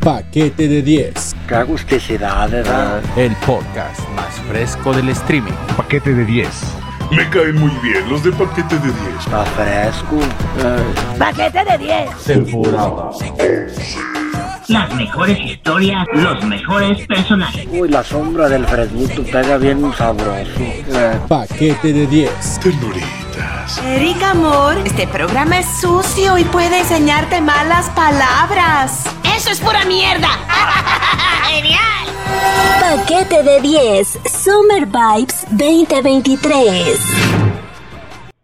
Paquete de 10. Qué agusticidad, ¿verdad? El podcast más fresco del streaming. Paquete de 10. Me caen muy bien los de paquete de 10. Está fresco. Paquete de 10. Temporada. Las mejores historias, los mejores personajes. Uy, la sombra del fresquito pega bien sabroso. Eh, Paquete de 10. Ternuritas. Erika, amor, este programa es sucio y puede enseñarte malas palabras. ¡Eso es pura mierda! ¡Genial! Paquete de 10. Summer Vibes 2023.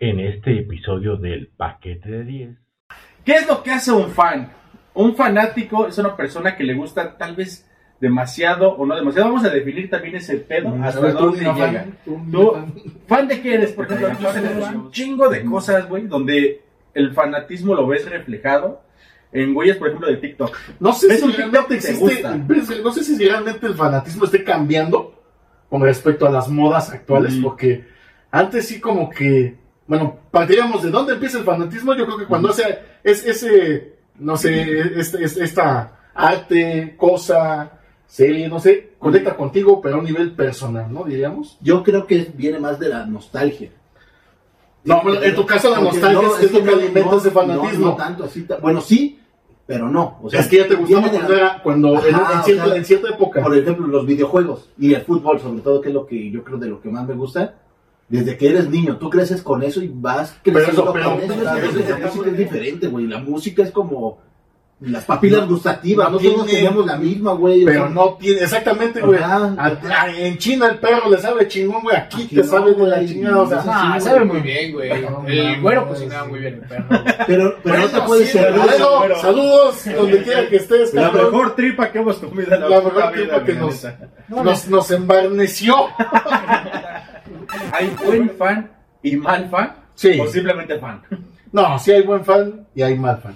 en este episodio del paquete de 10. ¿Qué es lo que hace un fan? Un fanático es una persona que le gusta tal vez demasiado o no demasiado. Vamos a definir también ese pedo hasta dónde llega. ¿Tú, fan de qué eres? Por ejemplo, nosotros tenemos un chingo de cosas, güey, donde el fanatismo lo ves reflejado en güeyes, por ejemplo, de TikTok. No sé ¿Ves si realmente existe, gusta? no sé si realmente el fanatismo esté cambiando con respecto a las modas actuales, porque antes sí como que, bueno, partiríamos de dónde empieza el fanatismo, yo creo que cuando hace es ese, no sé, este, este- esta arte, cosa, serie, no sé, conecta contigo, pero a un nivel personal, ¿no? Diríamos. Yo creo que viene más de la nostalgia. No, bueno, en tu caso la nostalgia no, es, lo que alimenta ese fanatismo. No, no tanto así. Bueno, sí, pero no. O sea, es que ya te gustaba cuando, la- era, cuando en, Ajá, en o cierta, sea, en cierta época. Por ejemplo, los videojuegos y el fútbol, sobre todo, que es lo que yo creo de lo que más me gusta. Desde que eres niño, tú creces con eso y vas creciendo eso- pero- con eso. pero- música es diferente, güey. La música es como las papilas No, gustativas. no No, todos teníamos la misma, güey. o Pero sea, no tiene, exactamente, güey. En China el perro le sabe chingón, güey. Aquí, Aquí te no, sabe de la güey. chingada, o sea. Ah, Ah, sí, sabe muy bien, güey. No, El güero cocinaba muy bien el perro. Pero, pero no te puedes sí, pero- Saludos, pero- saludos, donde quiera que estés, La cabrón. mejor tripa que hemos comido en la, La mejor tripa que nos, nos, nos embarneció. ¿Hay buen fan y mal fan? Sí. ¿O simplemente fan? No, sí hay buen fan y hay mal fan.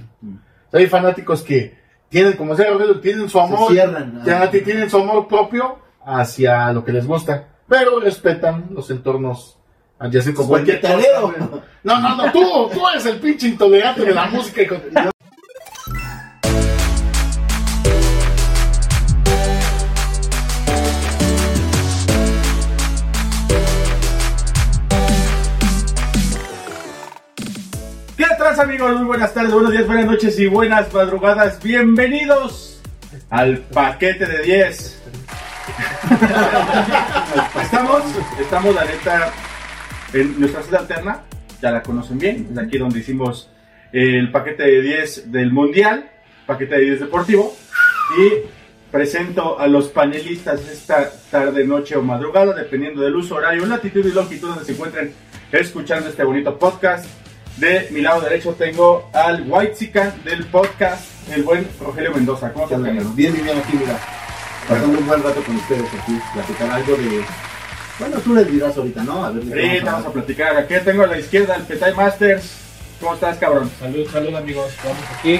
Hay fanáticos que tienen, como sea, tienen su amor, Se cierran, ya ti- tienen su amor propio hacia lo que les gusta, pero respetan los entornos adyacentes. Como cualquier el güey. No, no, no, tú, tú eres el pinche intolerante de la música. De- ¿Qué tal, amigos? Muy buenas tardes, buenos días, buenas noches y buenas madrugadas. Bienvenidos al paquete de 10. estamos, estamos la neta en nuestra sede alterna, ya la conocen bien, es aquí donde hicimos el paquete de 10 del Mundial, paquete de 10 deportivo, y presento a los panelistas esta tarde, noche o madrugada, dependiendo del uso horario, latitud y longitud donde se encuentren escuchando este bonito podcast. De mi lado derecho tengo al White Sican del podcast, el buen Rogelio Mendoza. ¿Cómo estás, Bien, bien, bien aquí, mira. Pasando un buen rato con ustedes aquí, platicar algo de. Bueno, tú les dirás ahorita, ¿no? A ver, Ahorita vamos a vamos a platicar. Aquí tengo a la izquierda al Petai Masters. ¿Cómo estás, cabrón? Salud, salud, amigos. Vamos aquí.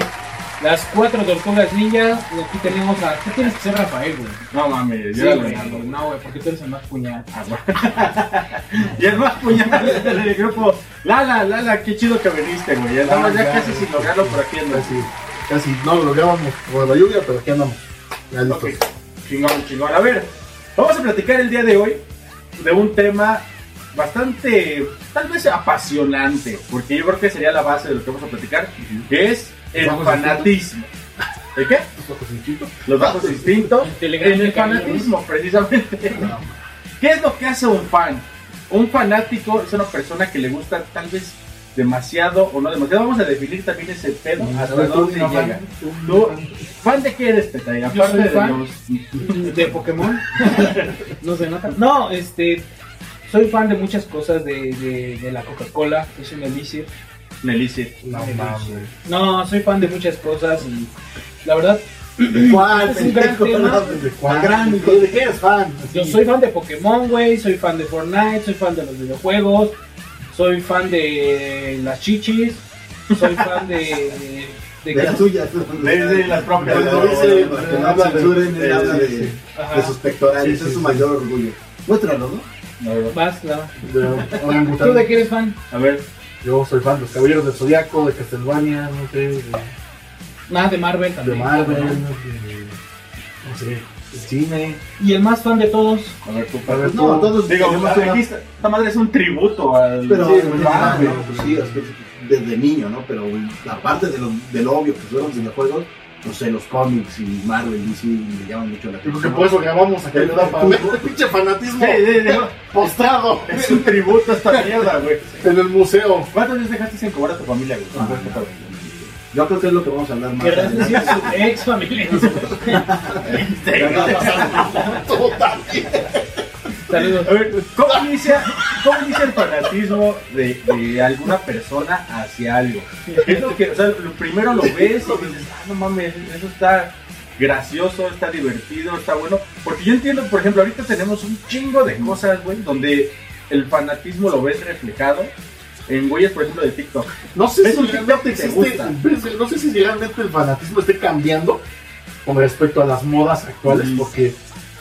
Las cuatro tortugas ninja. Y aquí tenemos a. ¿Qué tienes que ser Rafael, güey? No mames, Sí, yo era. Leonardo. No, güey, porque tú eres el más puñal. Y el más puñal del grupo. Lala, Lala, qué chido que viniste, güey. Estamos Ah, ya casi sin lograrlo por aquí. ¿no? Casi, casi no lo lográbamos por la lluvia, pero aquí andamos. Ya listos. Ok, chingón, chingón. A ver, vamos a platicar el día de hoy de un tema bastante, tal vez apasionante, porque yo creo que sería la base de lo que vamos a platicar, que es el Bajos fanatismo. ¿De qué? Los bajos instintos Telegram en el de cariño. fanatismo, precisamente. ¿Qué es lo que hace un fan? Un fanático es una persona que le gusta tal vez demasiado o no demasiado. Vamos a definir también ese pedo hasta dónde no, llega. fan. ¿Tú, fan de qué eres, Petay? Yo Aparte de fan. los ¿De Pokémon? no se nota. No, este. Soy fan de muchas cosas de, de, de la Coca-Cola, es un elixir. Melissa. No mames. No, soy fan de muchas cosas y la verdad, ¿Cuál? Es un gran pendejo? tema. ¿De cuál? Gran, ¿De qué eres fan? yo soy fan de Pokémon, güey, soy fan de Fortnite, soy fan de los videojuegos, soy fan de las chichis, soy fan de... de, De las tuyas. De, de las propias. Cuando ¿no? dice- no habla censuren, él habla de, de sus pectorales, Sí, sí, es su mayor orgullo. Muéstralo, ¿no? Vas. De orangután. ¿Tú de qué eres fan? A ver, Yo soy fan de los Caballeros del Zodiaco, de Castlevania, no sé. de- Nada de Marvel de también. Marvel, de, no sé, de cine. Y el más fan de todos. A ver, tú, A ver, No, tú- todos Digo, aquí esta, esta madre es un tributo al. Pero Sí, pues, ah, ah, pues, sí, desde niño, ¿no? Pero la parte de lo, del obvio que fueron los videojuegos, no sé, los cómics y Marvel y sí me llaman mucho la Yo creo que atención. por eso grabamos aquí, ¿verdad? Para ver este pinche fanatismo Sí, sí, sí. postrado Es un tributo a esta mierda, güey. en el museo. ¿Cuántos días dejaste sin cobrar a tu familia, güey? Ah, Yo creo que es lo que vamos a hablar más adelante. sí su ex familia. Todo también. Saludos. A ver, ¿cómo inicia, cómo inicia el fanatismo de, de alguna persona hacia algo? Es lo que, o sea, lo primero lo ves y dices, ah, no mames, eso está gracioso, está divertido, está bueno. Porque yo entiendo, por ejemplo, ahorita tenemos un chingo de cosas, güey, donde el fanatismo lo ves reflejado en güeyes, por ejemplo, de TikTok. No sé ¿Ves si realmente existe, gusta? no sé si realmente el fanatismo esté cambiando con respecto a las modas actuales, porque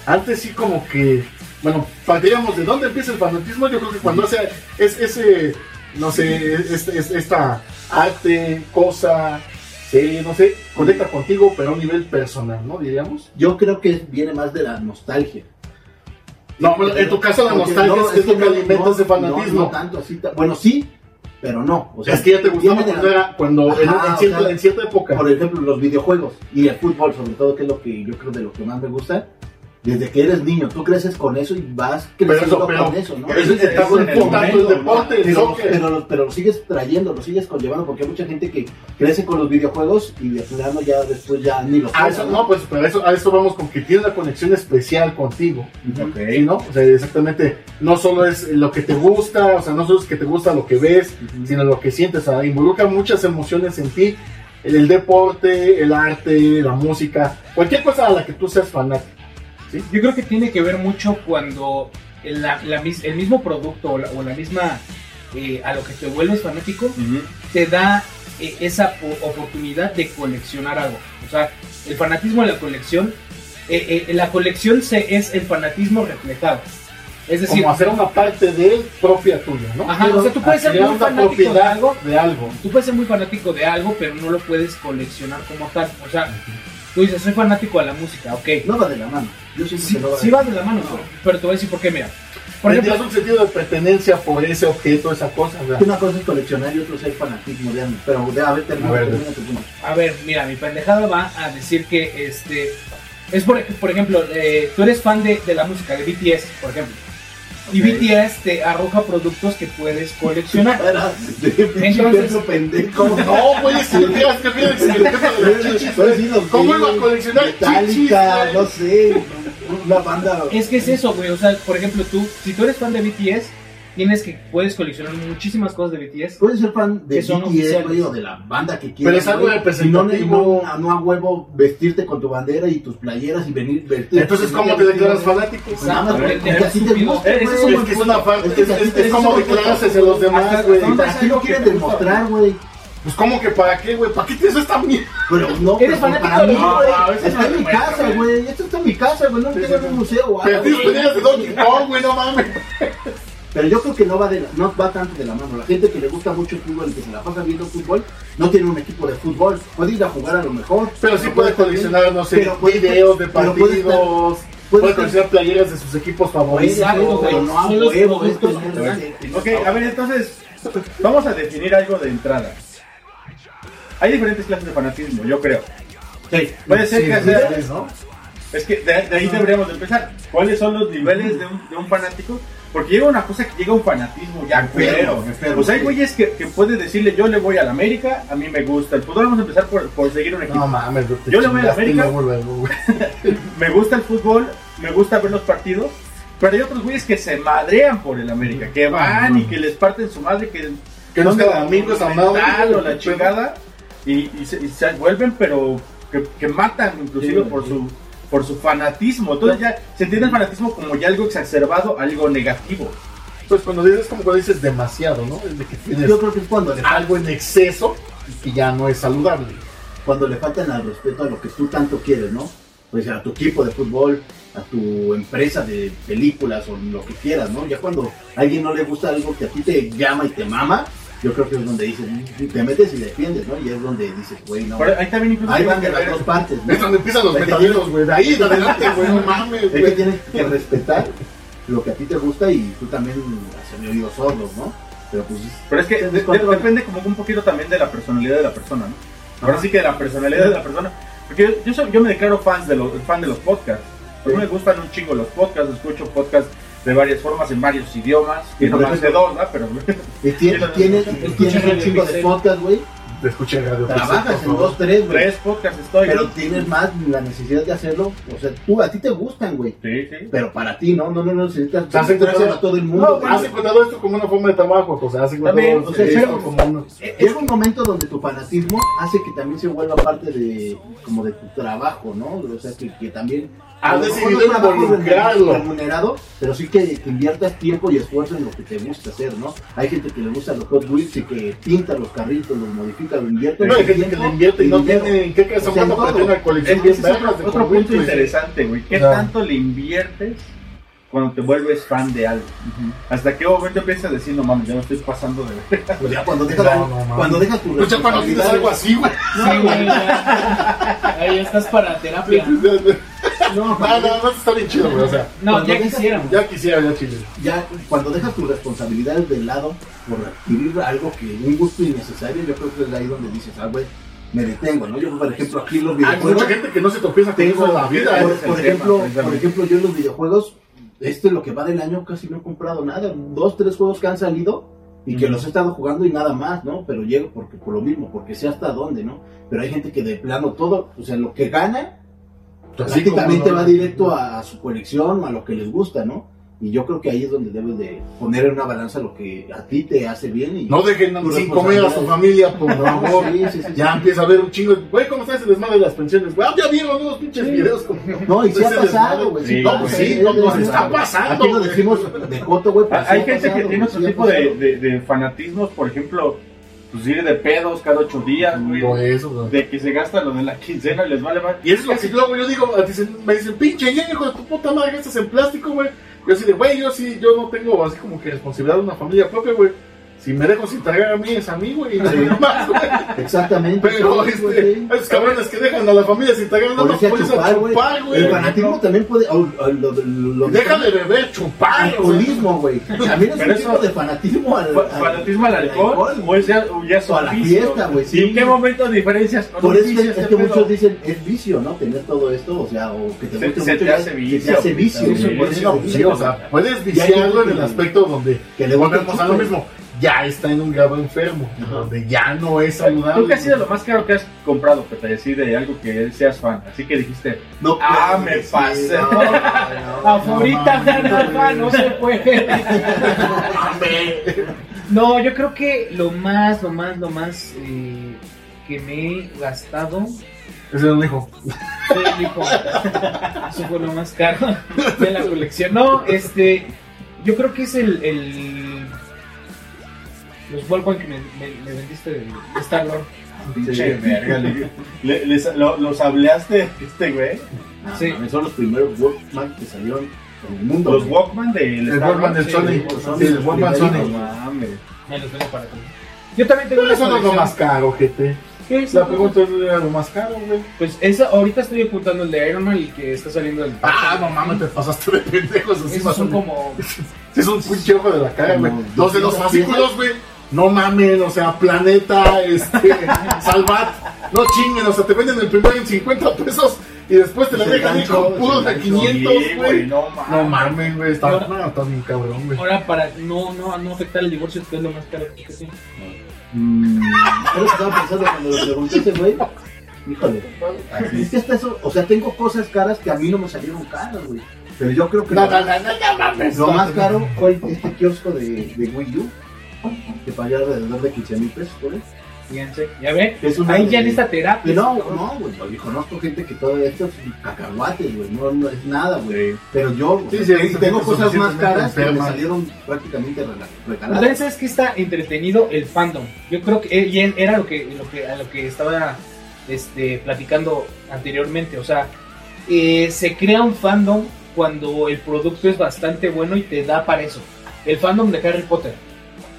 antes sí como que, bueno, partiríamos de dónde empieza el fanatismo, yo creo que cuando hace es ese, no sé, este, es- esta arte, cosa, serie, no sé, conecta contigo, pero a un nivel personal, ¿no? Diríamos. Yo creo que viene más de la nostalgia. No, bueno, en tu caso la nostalgia no, es, es lo que alimenta ese fanatismo. No, no tanto así. Bueno, sí, pero no. O sea, es que ya te gustaba cuando, la- era, cuando Ajá, en cierta, sea, en cierta época. Por ejemplo, los videojuegos y el fútbol, sobre todo, que es lo que yo creo de lo que más me gusta. Desde que eres niño, tú creces con eso y vas Pero creciendo eso, pero, con eso, ¿no? pero eso es el el deporte, el pero, pero, lo- pero lo sigues trayendo, lo sigues conllevando, porque hay mucha gente que crece con los videojuegos y de plano ya después ya ni los A eso, no, pues pero a eso, a eso vamos con que tiene una conexión especial contigo. Ok. ¿sí, ¿no? O sea, exactamente, no solo es lo que te gusta, o sea, no solo es que te gusta lo que ves, sino lo que sientes. O sea, involucra muchas emociones en ti. El deporte, el arte, la música, cualquier cosa a la que tú seas fanático. Yo creo que tiene que ver mucho cuando el, la- la mis- el mismo producto o la, o la misma eh, a lo que te vuelves fanático te da eh, esa po- oportunidad de coleccionar algo. O sea, el fanatismo de la colección, eh, eh, la colección se, es el fanatismo reflejado. Es decir, Como hacer una parte de él propia tuya, ¿no? Ajá, o sea, tú puedes ser muy fanático de algo. de algo. tú puedes ser muy fanático de algo, pero no lo puedes coleccionar como tal. O sea, tú dices, soy fanático de la música, ok. No va de la mano. Yo siento Sí, que no va sí de va de la mano, pero- pero te voy a decir por qué, mira. Por ejemplo, un sentido de pertenencia por ese objeto, esa cosa. Una cosa es coleccionar y otro es el fanatismo de algo. Pero de a ver, termina, A ver, termina tu punto. a ver, mira, mi pendejada va a decir que este es por, por ejemplo, eh, tú eres fan de, de la música de BTS, por ejemplo. Y. BTS te arroja productos que puedes coleccionar. Entonces- pendejo. No, güey, si que ¿Cómo iba a coleccionar Metallica, no sé, una banda. Es que es eso, güey. O sea, por ejemplo, tú, si tú eres fan de BTS, tienes que puedes coleccionar muchísimas cosas de BTS. Puedes ser fan de son BTS, güey, o de la banda que quieras. Pero es algo güey, representativo. Y no, no, no a huevo vestirte con tu bandera y tus playeras y venir vestirte. Entonces, ¿cómo te declaras fanático? Pues nada güey, porque así te gusta, güey. es una Es que es, es- así te- es como declararse hacia los demás, güey. hasta ¿Para qué lo quieren demostrar, güey? Pues, ¿cómo que para qué, güey? ¿Para qué tienes esta mierda? Pero no, Eres fanático de mí, güey. Está en mi casa, güey. güey. Esto está en mi casa, güey. No lo tengo en un museo o Pero algo, tienes güey. de Donkey Kong, güey, no mames. Pero yo creo que no va, de la- no va tanto de la mano. La gente que le gusta mucho el fútbol y que se la pasa viendo fútbol, no tiene un equipo de fútbol. Puede ir a jugar a lo mejor. Pero sí puede coleccionar, no sé, Pero puede- videos de pero puede estar- partidos. puede coleccionar playeras de sus equipos favoritos. Exacto. Pero no a huevo, Ok, a ver, entonces, vamos a definir algo de entrada. Hay diferentes clases de fanatismo, yo creo. Puede ser Sí, que sí, sea. sí, ¿no? Es que de, de ahí deberíamos de empezar. ¿Cuáles son los niveles de un, de un fanático? Porque llega una cosa que llega un fanatismo ya enfermo, Pues hay güeyes que, que puede decirle yo le voy a la América, a mí me gusta el fútbol. Vamos a empezar por, por seguir un equipo. No mames, Yo le voy a la chingaste América. me gusta el fútbol, me gusta ver los partidos, pero hay otros güeyes que se madrean por el América, que van y que les parten su madre, que, Que no esa madre, Monumental o la chingada, y, y se, y se vuelven, pero que, que matan inclusive Sí, por sí. su por su fanatismo. Entonces ya se entiende el fanatismo como ya algo exacerbado, algo negativo. Pues cuando dices, como cuando dices demasiado, ¿no? Es de que tienes Yo creo que es cuando le, algo en exceso y que ya no es saludable. cuando le faltan al respeto a lo que tú tanto quieres, ¿no? Pues a tu equipo de fútbol, a tu empresa de películas o lo que quieras, ¿no? Ya cuando a alguien no le gusta algo que a ti te llama y te mama, yo creo que es donde dices, te metes y defiendes, ¿no? Y es donde dices, güey, no. Pero ahí también incluso Ahí van de las dos partes, ¿no? Es donde empiezan los metaderos, güey. De ahí en adelante, güey. No mames, Es que tienes que respetar lo que a ti te gusta y tú también hacer oídos sordos, ¿no? Pero pues. Pero es que de- de- depende como un poquito también de la personalidad de la persona, ¿no? Ahora sí que de la personalidad de la persona. Porque yo, yo, soy- yo me declaro fans de los, fan de los podcasts. A mí me gustan un chingo los podcasts, escucho podcasts de varias formas, en varios idiomas. Y no más de dos, ¿no? Pero Y tienes, tienes, tienes un chingo de podcast, güey. Te escuché en radio. Trabajas en dos, tres, güey. tres podcasts estoy. Pero tienes más la necesidad de hacerlo. O sea, tú, a ti te gustan, güey. Sí, sí. Pero para ti, ¿no? No, no, no necesitas ¿Te has encontrado- a todo el mundo. No, has encontrado esto como una forma de trabajo, o sea, has encontrado o sea, esto pero- como una... Llega un momento donde tu fanatismo hace que también se vuelva parte de como de tu trabajo, ¿no? O sea, que, que también Mejor decidido no involucrarlo. remunerado, pero sí que, que inviertas tiempo y esfuerzo en lo que te gusta hacer, ¿no? Hay gente que le gusta los Hot Wheels y que pinta los carritos, los modifica, lo invierte. No, hay gente que le invierte y no dinero. tiene en qué casa O sea, para tener una colección Es otro, otro punto interesante, güey. ¿Qué O sea, tanto le inviertes cuando te vuelves fan de algo? ¿Hasta qué momento empiezas a decir, no mames, ya me estoy pasando de ver? Pues ya cuando dejas, No, no, cuando dejas tu Pues ya cuando tienes algo así, güey. Sí, güey. Ahí estás para terapia. No, No, no, no, está bien chido, güey, o sea, No, ya quisiéramos. ya quisiera, ya chile. ya cuando dejas tus responsabilidades de lado por adquirir algo que un gusto innecesario, yo creo que es ahí donde dices, ah, güey, me detengo, ¿no? Yo, por ejemplo, aquí en los Hay videojuegos, mucha gente que no se tropieza en la vida. por, ¿eh? es por ejemplo, por ejemplo, yo en los videojuegos, este lo que va del año casi no he comprado nada, dos, tres juegos que han salido y que los he estado jugando y nada más, ¿no? Pero llego porque por lo mismo, porque sé hasta dónde, ¿no? Pero hay gente que de plano todo, o sea, lo que gana prácticamente no- va directo a, a su colección o a lo que les gusta, ¿no? Y yo creo que ahí es donde debes de poner en una balanza lo que a ti te hace bien y No dejen sin comer a su familia, por favor. Sí, sí, sí, Ya sí. empieza a ver un chingo. Güey, ¿cómo está ese desmadre de las pensiones? Güey, ya vieron unos pinches videos. Como... No, y sí ha pasado, güey. Sí, No, pues sí, no, eh, pues está Aquí pasando. lo güey. decimos de coto, güey. pero Hay gente que tiene otro tipo de, pasado. de, de fanatismos, por ejemplo, pues ir de pedos cada ocho días, güey. No, eso, güey. De que se gasta lo de la quincena y les vale más. Y eso es lo que luego yo digo, dicen- me dicen, pinche ya hijo de tu puta madre, gastas en plástico, güey. Yo así de, güey, yo sí, yo no tengo así como que responsabilidad de una familia propia, güey. Si me dejo sin tragar a mí es a mí, güey, y no más, güey. Exactamente. Pero, sí, este, esos cabrones que dejan a la familia sin tragar, no los Ponerse a pones a chupar, güey. El fanatismo también puede. o- o lo- lo- lo- Deja de beber, chupar. o sea. Alcoholismo, güey. También es Pero un eso- tipo de fanatismo al, Fa- Fanatismo al alcohol, o es ya, o ya es O a la vicio. fiesta, güey, sí. ¿Y en qué momento diferencias con Por eso es, este es que pedo? muchos dicen es vicio, ¿no? Tener todo esto, o sea, o que te Se- guste se mucho te ya- hace vicio, te hace vicio. puedes viciarlo en el aspecto donde que le volvemos gusta a lo mismo. Ya está en un grado enfermo, donde ya no es saludable. ¿Tú qué ha sido lo más caro que has comprado, que te decide de algo que seas fan? Así que dijiste, No, ah, me sí, pasé. no, no, Aforita, no. Rafa, no se puede. No, yo creo que lo más, lo más, lo más eh, que me he gastado Ese es un hijo. fue el hijo. Eso fue lo más caro de la colección. No, este, yo creo que es el, el los Walkman que me, me- me vendiste de Star Lord. Pinche verga, le- le- les- lo- los hablaste este güey. No, Sí. mames, son los primeros Walkman que salieron en el mundo. Los güey. Walkman del El Star Walkman Wars, del sí, Sony. son Sí, el los Walkman primeritos, Sony. No mames. Me los vendo para ti. Yo también tengo Pero una eso no es lo colección. más caro, gente. ¿Qué es La eso? pregunta es era lo más caro, güey. Pues esa, ahorita estoy apuntando el de Iron Man, el que está saliendo del Ah, no mames, te pasaste de pendejos así Esos más son como Es un pinche ojo de la cara, güey. Como Los de los 200 fascículos, güey. No mamen, o sea, Planeta, este, Salvat. No chinguen, o sea, te venden el primero en 50 pesos y después te la dejan gancho, con puros de gancho. 500, Sí, güey. no mames. No mames, güey. Está, no, está bien cabrón, güey. Ahora, para no, no, no afectar el divorcio, que es lo más caro que sí. Mm, es lo que estaba pensando cuando le ese güey. Híjole. Es que hasta eso, o sea, tengo cosas caras que a mí no me salieron caras, güey. Pero yo creo que No, lo, no, no, no, no mames. lo más caro fue este kiosco de, de Wii U. Que pagué alrededor de 15 mil pesos por él. Fíjense, ya ve. Es una Ahí ya en esta terapia. Que no, no, güey. Yo conozco gente que todo esto es cacahuates, güey. No, no es nada, güey. Pero yo Sí, sí, hay tengo cosas más caras que me salieron prácticamente rela- Entonces, regaladas. ¿sabes qué está entretenido? El fandom. Yo creo que eh, y era lo que, lo que, a lo que estaba este, platicando anteriormente. O sea, eh, se crea un fandom cuando el producto es bastante bueno y te da para eso. El fandom de Harry Potter.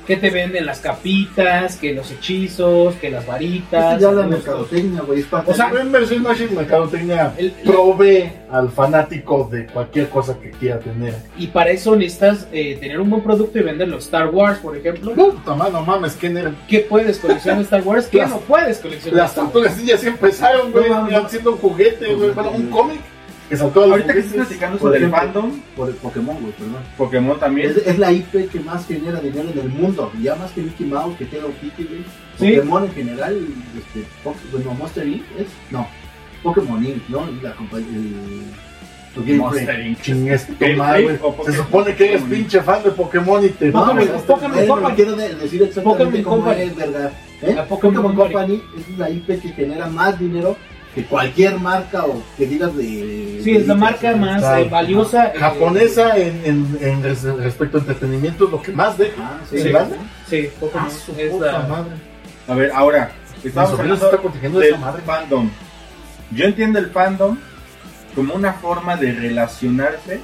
Que te venden las capitas, que los hechizos, que las varitas. Es ya la mercadotecnia, güey. O sea, en versión Machine Mercadotecnia provee al fanático de cualquier cosa que quiera tener. Y para eso necesitas eh, tener un buen producto y venderlo. Star Wars, por ejemplo. Puta madre, no mames, ¿quién era? ¿Qué puedes coleccionar de Star Wars? ¿Qué Las- no puedes coleccionar? Las tortugas ninjas empezaron, güey, No, mames. haciendo un juguete, güey, bueno, un cómic que saltó a los Ahorita que juguetes. estás platicando Por sobre el fandom, Por el Pokémon, güey, perdón. Pokémon también. Es, es la IP que más genera dinero en el mundo. Ya más que Mickey Mouse, que Hello Kitty, güey. Sí. Pokémon en general, este, bueno, Monster Inc. es, no, Pokémon Inc., ¿no? Y la compañía, Monster. Inc. Se supone que eres pinche fan de Pokémon y te Pokémon, Pokémon Company. no quiero de- decir exactamente Pokémon cómo Company. es, verga. ¿Eh? La Pokémon. Company es la IP que genera más dinero que cualquier marca o que digas de... Sí, es la de- marca más eh, valiosa. eh, japonesa en, en, en res- respecto a entretenimiento es lo que más deja. Ah, ¿Sí? sí. ¿Verdad? Sí, Pokémon Ah, su es puta la- madre. A ver, ahora, estamos hablando está protegiendo de del esa madre. fandom. Yo entiendo el fandom como una forma de relacionarse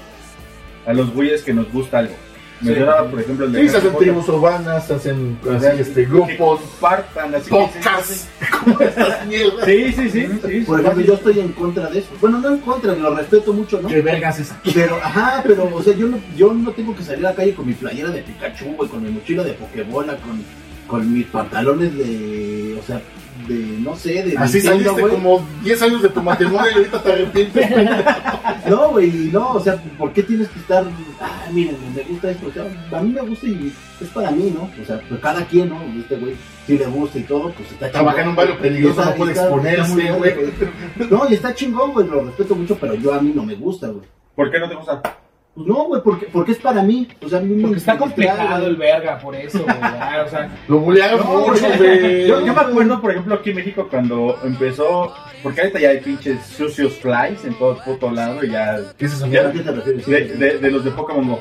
a los güeyes que nos gusta algo. Me Sí. daba, por ejemplo, el de Sí, se hacen tribus urbanas, se hacen así, este, que grupos, compartan así que podcasts, como estas mierdas. Sí, sí, sí, sí. Por ejemplo, yo estoy en contra de eso. Bueno, no en contra, lo respeto mucho, ¿no? ¿Qué vergas es aquí? Pero, ajá, pero, o sea, yo no, yo no tengo que salir a la calle con mi playera de Pikachu, güey, con mi mochila de Pokébola, con, con mis pantalones de, o sea, de, no sé, de Así Nintendo, saliste como 10 años de tu matrimonio y ahorita te arrepientes. No, güey, no, o sea, ¿por qué tienes que estar, ah, miren, me gusta esto? O sea, a mí me gusta y es para mí, ¿no? O sea, pues cada quien, ¿no? Este güey, si le gusta y todo, pues está Trabaja en un barrio peligroso, Está- no puede exponerse, güey. No, y está chingón, güey, lo respeto mucho, pero yo a mí no me gusta, güey. ¿Por qué no te gusta? Pues no, güey, porque, porque es para mí. O sea, a mí me Porque está distrae, el verga, por eso, güey, ah, o sea, Lo bulearon No, mucho, güey. Yo, yo me acuerdo, por ejemplo, aquí en México cuando empezó, porque ahorita ya hay pinches sucios flies en todo el puto lado y ya ¿Qué es eso? ¿A qué te refieres? De, de- de los de Pokémon Go.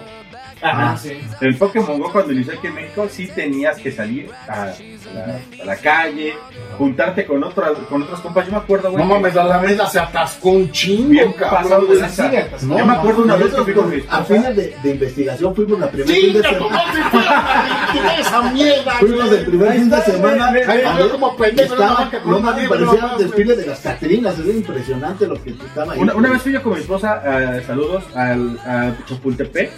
Ajá, Ah. sí. En Pokémon Go cuando inició aquí en México sí tenías que salir a, a la, a la calle, juntarte con otras con otros compas. Yo me acuerdo, güey. No mames, la Alameda se atascó un chingo, Bien cabrón. pasado de lanza. No, Yo me acuerdo una vez que fui con con- mi a fines de, de investigación fuimos la primera fin de semana. esa mierda, Fuimos el primer fin de semana. A yo ver, como pendejo no mames, parecía mames, desfile de las Catrinas, era impresionante lo que estaba ahí. Una, una vez fui yo con mi esposa, eh, saludos, al, a Chapultepec,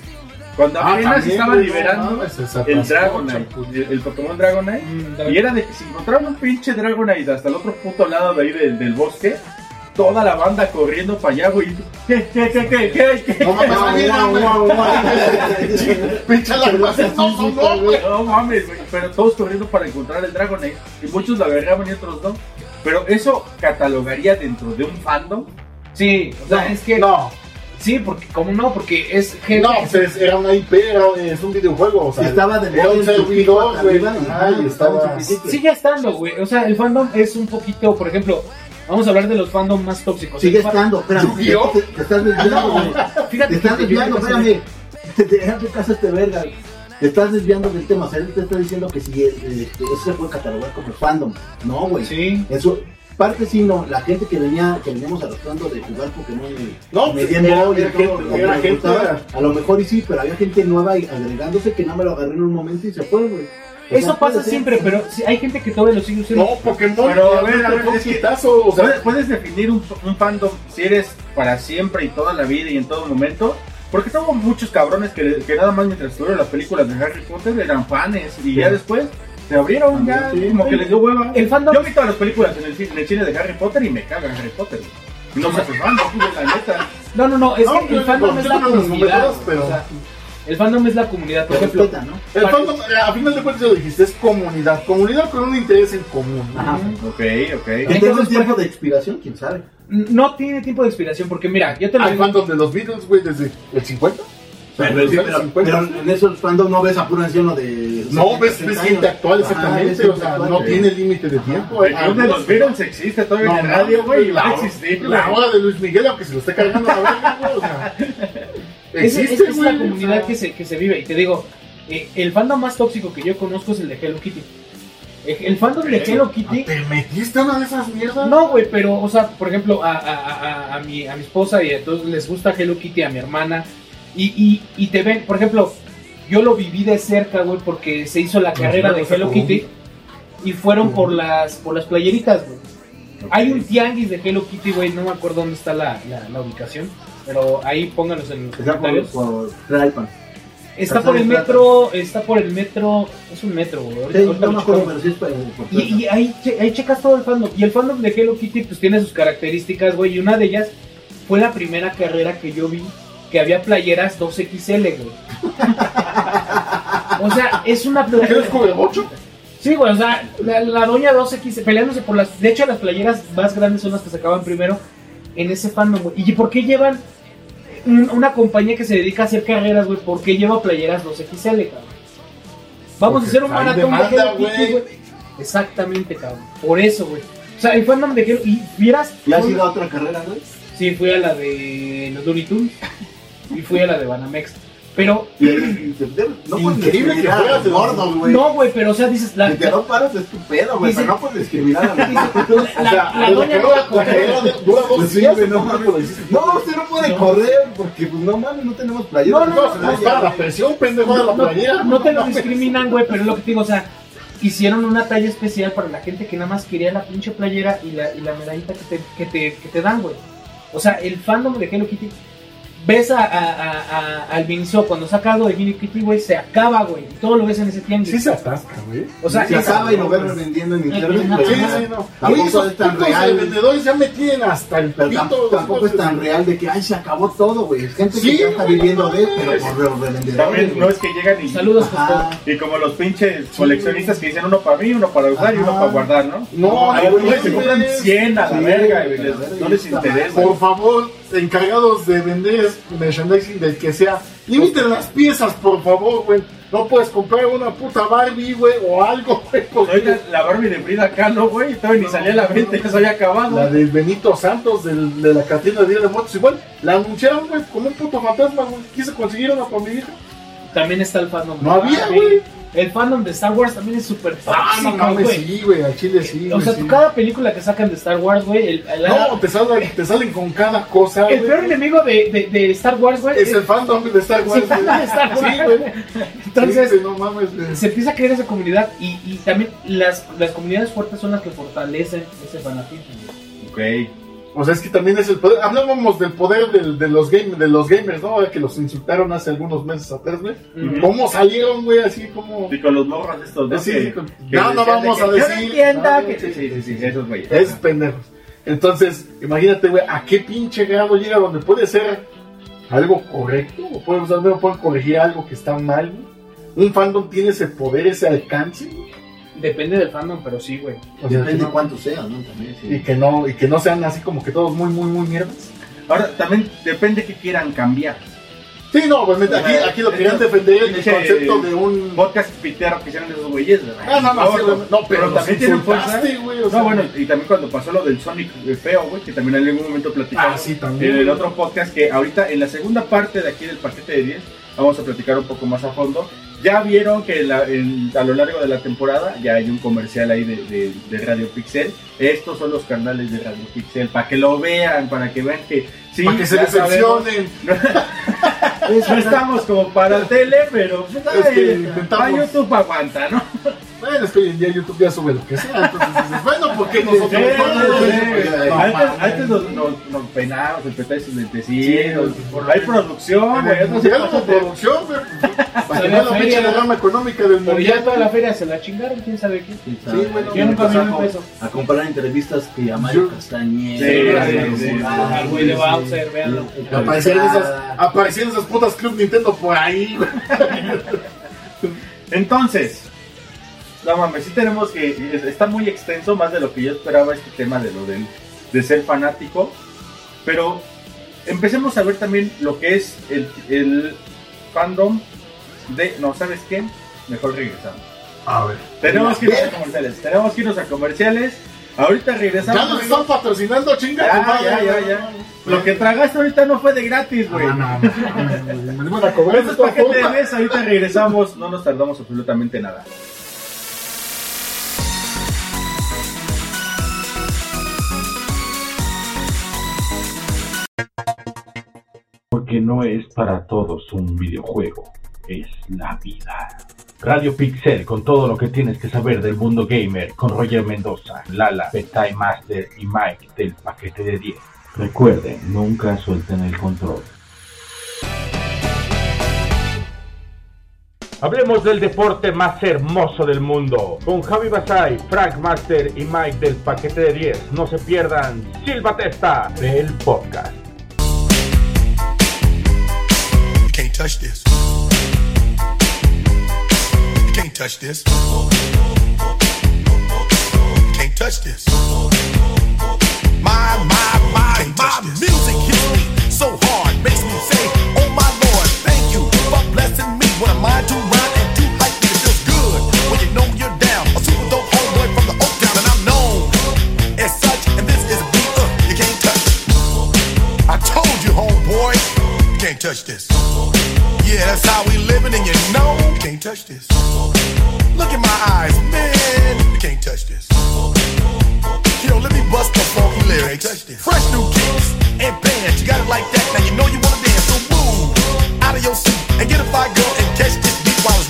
cuando Ah, apenas no liberando se el Dragonite, Chapultepec. el, el Pokémon Dragonite. Mm, Y era de que si encontraban un pinche Dragonite hasta el otro puto lado de ahí del, del bosque, toda la banda corriendo para allá, güey. ¿Qué, qué, qué, qué, qué, qué? No mames, no son dos, güey. No mames, güey. Pero todos corriendo para encontrar el Dragonite. Y muchos lo agarraban y otros no. Pero eso catalogaría dentro de un fandom. Sí, o sea, es que No, sí, porque como no, porque es gente no, pues era una IP, era, es un videojuego, o sea, Estaba de era un servidor, güey. estaba... sigue estando, güey. O sea, el fandom es un poquito, por ejemplo, vamos a hablar de los fandom más tóxicos. Sigue estando, espérame. ¿Yu-Gi-Oh? Te, te estás desviando, güey. Fíjate Te estás yo desviando, espérame. Te dejas de casa este verga. Te estás desviando del tema. O sea, él te está diciendo que si eh, este, eso se puede catalogar como fandom. No, güey. Sí. En su parte sí, no. La gente que venía, que veníamos arrastrando de jugar Pokémon y No, me pues, Game era- era todo, era gente- gustaba, A lo mejor y sí, pero había gente nueva y agregándose que no me lo agarré en un momento y se fue, güey. O Eso pasa puede ser. siempre, pero sí, hay gente que todavía lo sigue usando. No, Pokémon, Pero, a ver, a ver, es que- o sea, ¿Puedes, puedes definir un, un fandom si eres para siempre y toda la vida y en todo momento. Porque tengo muchos cabrones que, que nada más mientras estuvieron las películas de Harry Potter eran fans y ya después se abrieron ya También, sí. como que les dio hueva. El fandom- Yo he visto las películas en el, cine, en el cine de Harry Potter y me cagan Harry Potter. No me haces fan, no, la neta. No, no, no, es No, que el fandom es la comunidad. números, pero- o sea, el fandom es la comunidad, por ejemplo. ¿no? el fandom, a final de cuentas ya lo dijiste, es comunidad, comunidad con un interés en común. Ajá. Ok, ok. Entonces, tiempo de expiración, quién sabe. No tiene tiempo de expiración, porque mira, yo te lo Hay digo. fandom de los Beatles, güey, desde el 50. Pero, sí, los pero, 50. pero en esos fandom no ves a puro anciano de. No, ves, 60 ves gente actual, exactamente, o sea, actual, no güey. tiene límite de tiempo. El club de los Beatles existe todavía en el radio, güey, y va a la, existir. la güey. hora de Luis Miguel, aunque se lo esté cargando la verga, güey, o sea, Es, existe, es, es la güey, comunidad o sea, que se, que se vive. Y te digo, eh, el fandom más tóxico que yo conozco es el de Hello Kitty. Eh, El fandom de Hello Kitty. ¿Te metiste a una de esas mierdas? No, güey, pero, o sea, por ejemplo, a, a, a, a mi, a mi esposa y a todos les gusta Hello Kitty, a mi hermana. Y, y, y te ven, por ejemplo, yo lo viví de cerca, güey, porque se hizo la carrera de Hello Kitty y fueron por las por las playeritas, güey. Hay un tianguis de Hello Kitty, güey, no me acuerdo dónde está la, la, la ubicación, pero ahí pónganos en los Está por, comentarios. por. Está por el metro, está por el metro, es un metro, güey. Sí, no me acuerdo, pero sí es por, por Y, y ahí, che- ahí checas todo el fandom. Y el fandom de Hello Kitty pues tiene sus características, güey. Y una de ellas fue la primera carrera que yo vi que había playeras 2XL, güey. o sea, es una ¿Qué es como el bocho? Sí, güey, o sea, la, la doña 2X peleándose por las... De hecho, las playeras más grandes son las que sacaban primero en ese fandom, güey. ¿Y por qué llevan un- una compañía que se dedica a hacer carreras, güey? ¿Por qué lleva playeras 2XL, cabrón? Vamos Porque a hacer un maratón de Hello güey. Kitty, güey. Exactamente, cabrón. Por eso, güey. O sea, el fandom de Hello... Y vieras... ¿Ya has ido a otra carrera, güey? Sí, fui a la de los Looney Tunes y fui a la de Banamex. Pero... No puedes Increíble que fueras gordos, güey. No, güey, pero o sea, dices... La, Si te no paras es tu pedo, güey, pero no puedes discriminar a la, la, la doña no va a correr. dura dos Pues días, no. No, usted no puede No. correr porque, pues no mames, no tenemos playera. No, no, No, se nos para la presión, pendejo de la no, playera. no te lo discriminan, güey, pero es lo que te digo, o sea, hicieron una talla especial para la gente que nada más quería la pinche playera y la, y la medallita que te, que, te, que te dan, güey. O sea, el fandom de Hello Kitty, ves a, a, a, a- al Vincio cuando saca algo de Hello Kitty, güey, se acaba, güey, todo lo ves en ese tianguis. Sí se atasca, güey. O sea, se acaba y lo ves revendiendo en internet. Pues, Sí, sí, no. Tampoco esos es tan real. vendedores ya me tienen hasta el Pero pito. tampoco, tampoco es tan real de que, ay, se acabó todo, güey. Gente Sí, que ya está viviendo de, pero por los revendedores. También no es que llegan y, Saludos, y como los pinches coleccionistas que dicen uno para mí, uno para usar y uno para guardar, ¿no? No, no, no, compran güey. 100 a la verga, güey, no les interesa. Por favor, encargados de vender merchandising del que sea, limiten las piezas, por favor, güey. No puedes comprar una puta Barbie, güey, o algo, güey, porque la Barbie de Frida Kahlo, güey, todavía ni salía a la venta, ya se había acabado. la del Benito Santos del- de la Catrina de Día de Muertos, igual, la anunciaron, güey, como un puto fantasma, güey. Quise conseguir una para mi hija. También está el fandom. No había, güey. El fandom de Star Wars también es súper Ah, no tóxico, mames, güey. sí, güey, al chile sí, O sea, sí. cada película que sacan de Star Wars, güey, el, el- No, te salen, te salen con cada cosa, el peor enemigo de, de, de Star Wars, güey, Es el fandom de Star Wars, Sí, güey. de Star Wars. Sí, güey. Entonces, no mames, se empieza a crear esa comunidad y, y también las, las comunidades fuertes son las que fortalecen ese fanatismo. güey. Ok. O sea, es que también es el poder. Hablábamos del poder del- de, los game, de los gamers, ¿no? Que los insultaron hace algunos meses atrás, güey. ¿Cómo salieron, güey? Así como. Y con los morros estos, ¿no? Sí, Que- con- que no, no vamos que a yo decir. no entienda no, que- Sí, sí, sí, sí, esos güeyes. Es pendejos. Entonces, imagínate, güey, a qué pinche grado llega donde puede ser algo correcto, o puede, o sea, no pueden corregir algo que está mal, güey. Un fandom tiene ese poder, ese alcance, güey. Depende del fandom, pero sí, güey. O sea, Depende de no- cuánto sea, ¿no? También, sí. y que no, y que no sean así como que todos muy, muy, muy mierdas. Ahora, también depende que quieran cambiar. Sí, no, obviamente, aquí, aquí lo querían defender el concepto de un Podcast pitero que hicieron esos güeyes, ¿verdad? Ah, no, no, sí, güey. No, pero también tienen fuerza. güey, o sea. No, bueno, y también cuando pasó lo del Sonic feo, güey, que también en algún momento platicamos Ah, sí, también. en el otro podcast, que ahorita en la segunda parte de aquí del paquete de 10 vamos a platicar un poco más a fondo. Ya vieron que la- en- a lo largo de la temporada ya hay un comercial ahí de, de- de Radio Pixel. Estos son los canales de Radio Pixel, para que lo vean, para que vean que sí, para que se decepcionen. no estamos como para el tele, pero ay, intentamos. a YouTube aguanta, ¿no? Bueno, es que día YouTube ya sube lo que sea, entonces dices, bueno, porque nosotros Antes, nos, peinamos, el petáis sus lentecitos, hay producción, güey. Hubo de- producción, güey. Para que Había no la feria. pinche derrama económica del Pero ya toda la feria se la chingaron, quién sabe qué. Sí, bueno, yo nunca vi un a, peso. a comparar entrevistas que a Mario Castañeda. Al güey de Bowser, esas, aparecieron esas putas Club Nintendo por ahí, güey. Entonces, no mames, sí tenemos que. es- Está muy extenso, más de lo que yo esperaba este tema de lo del, de ser fanático. Pero empecemos a ver también lo que es el, el fandom de. No, ¿sabes qué? Mejor regresamos. A ver. Tenemos que irnos a comerciales. Tenemos que irnos a comerciales. Ahorita regresamos. Ya nos están patrocinando, chinga. Ya, ya, ya. Lo que tragaste ahorita no fue de gratis, güey. Ah, no, no, no, me a cobrar Esto es paquete de mes, ahorita regresamos, no nos tardamos absolutamente nada. Porque no es para todos un videojuego. es la vida. Radio Pixel con todo lo que tienes que saber del mundo gamer con Roger Mendoza, Lala, Betay Master y Mike del paquete de 10. Recuerden, nunca suelten el control. Hablemos del deporte más hermoso del mundo. Con Javi Basay, Frank Master y Mike del paquete de 10. No se pierdan Silva Testa del podcast. Touch this. You can't touch this. You can't touch this. My, my, my, my music hits me so hard, makes me say, Oh my Lord, thank you for blessing me. What am I to rhyme and to hype me? It feels good when you know you're down. A super dope homeboy from the Oak Town, and I'm known as such. And this is a beat uh, you can't touch. I told you, homeboy, you can't touch this. Yeah, that's how we living, and you know you can't touch this. Look in my eyes, man, you can't touch this. Yo, let me bust the funky lyrics. Fresh new kicks and bands, you got it like that. Now you know you wanna dance, so move out of your seat and get a fire girl and catch this beat while it's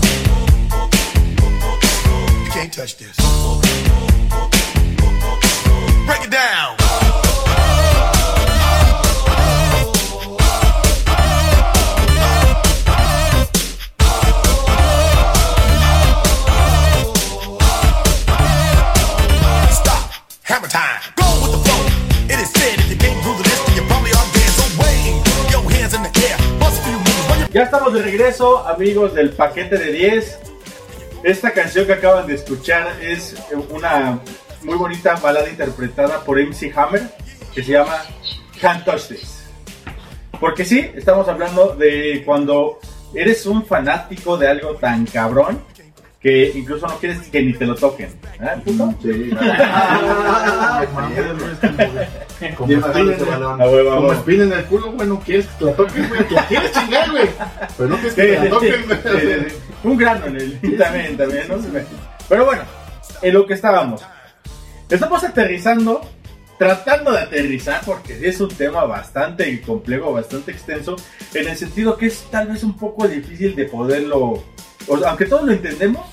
Touch this. Break it down. Stop. Hammer time. Go with the. It is said if you can't this, then you probably are. So Ya estamos de regreso, amigos del paquete de 10. Esta canción que acaban de escuchar es una muy bonita balada interpretada por MC Hammer que se llama Can't Touch This. Porque sí, estamos hablando de cuando eres un fanático de algo tan cabrón que incluso no quieres que ni te lo toquen. ¿Eh, puto? Como espina, en el- como espina en culo, güey, no quieres que te la toquen, güey. La quieres chingar, güey. Pero no quieres que te la toquen, güey. Un grano en el también, también, ¿no? Pero bueno, en lo que estábamos. Estamos aterrizando, tratando de aterrizar, porque es un tema bastante complejo, bastante extenso, en el sentido que es tal vez un poco difícil de poderlo, o sea, aunque todos lo entendemos,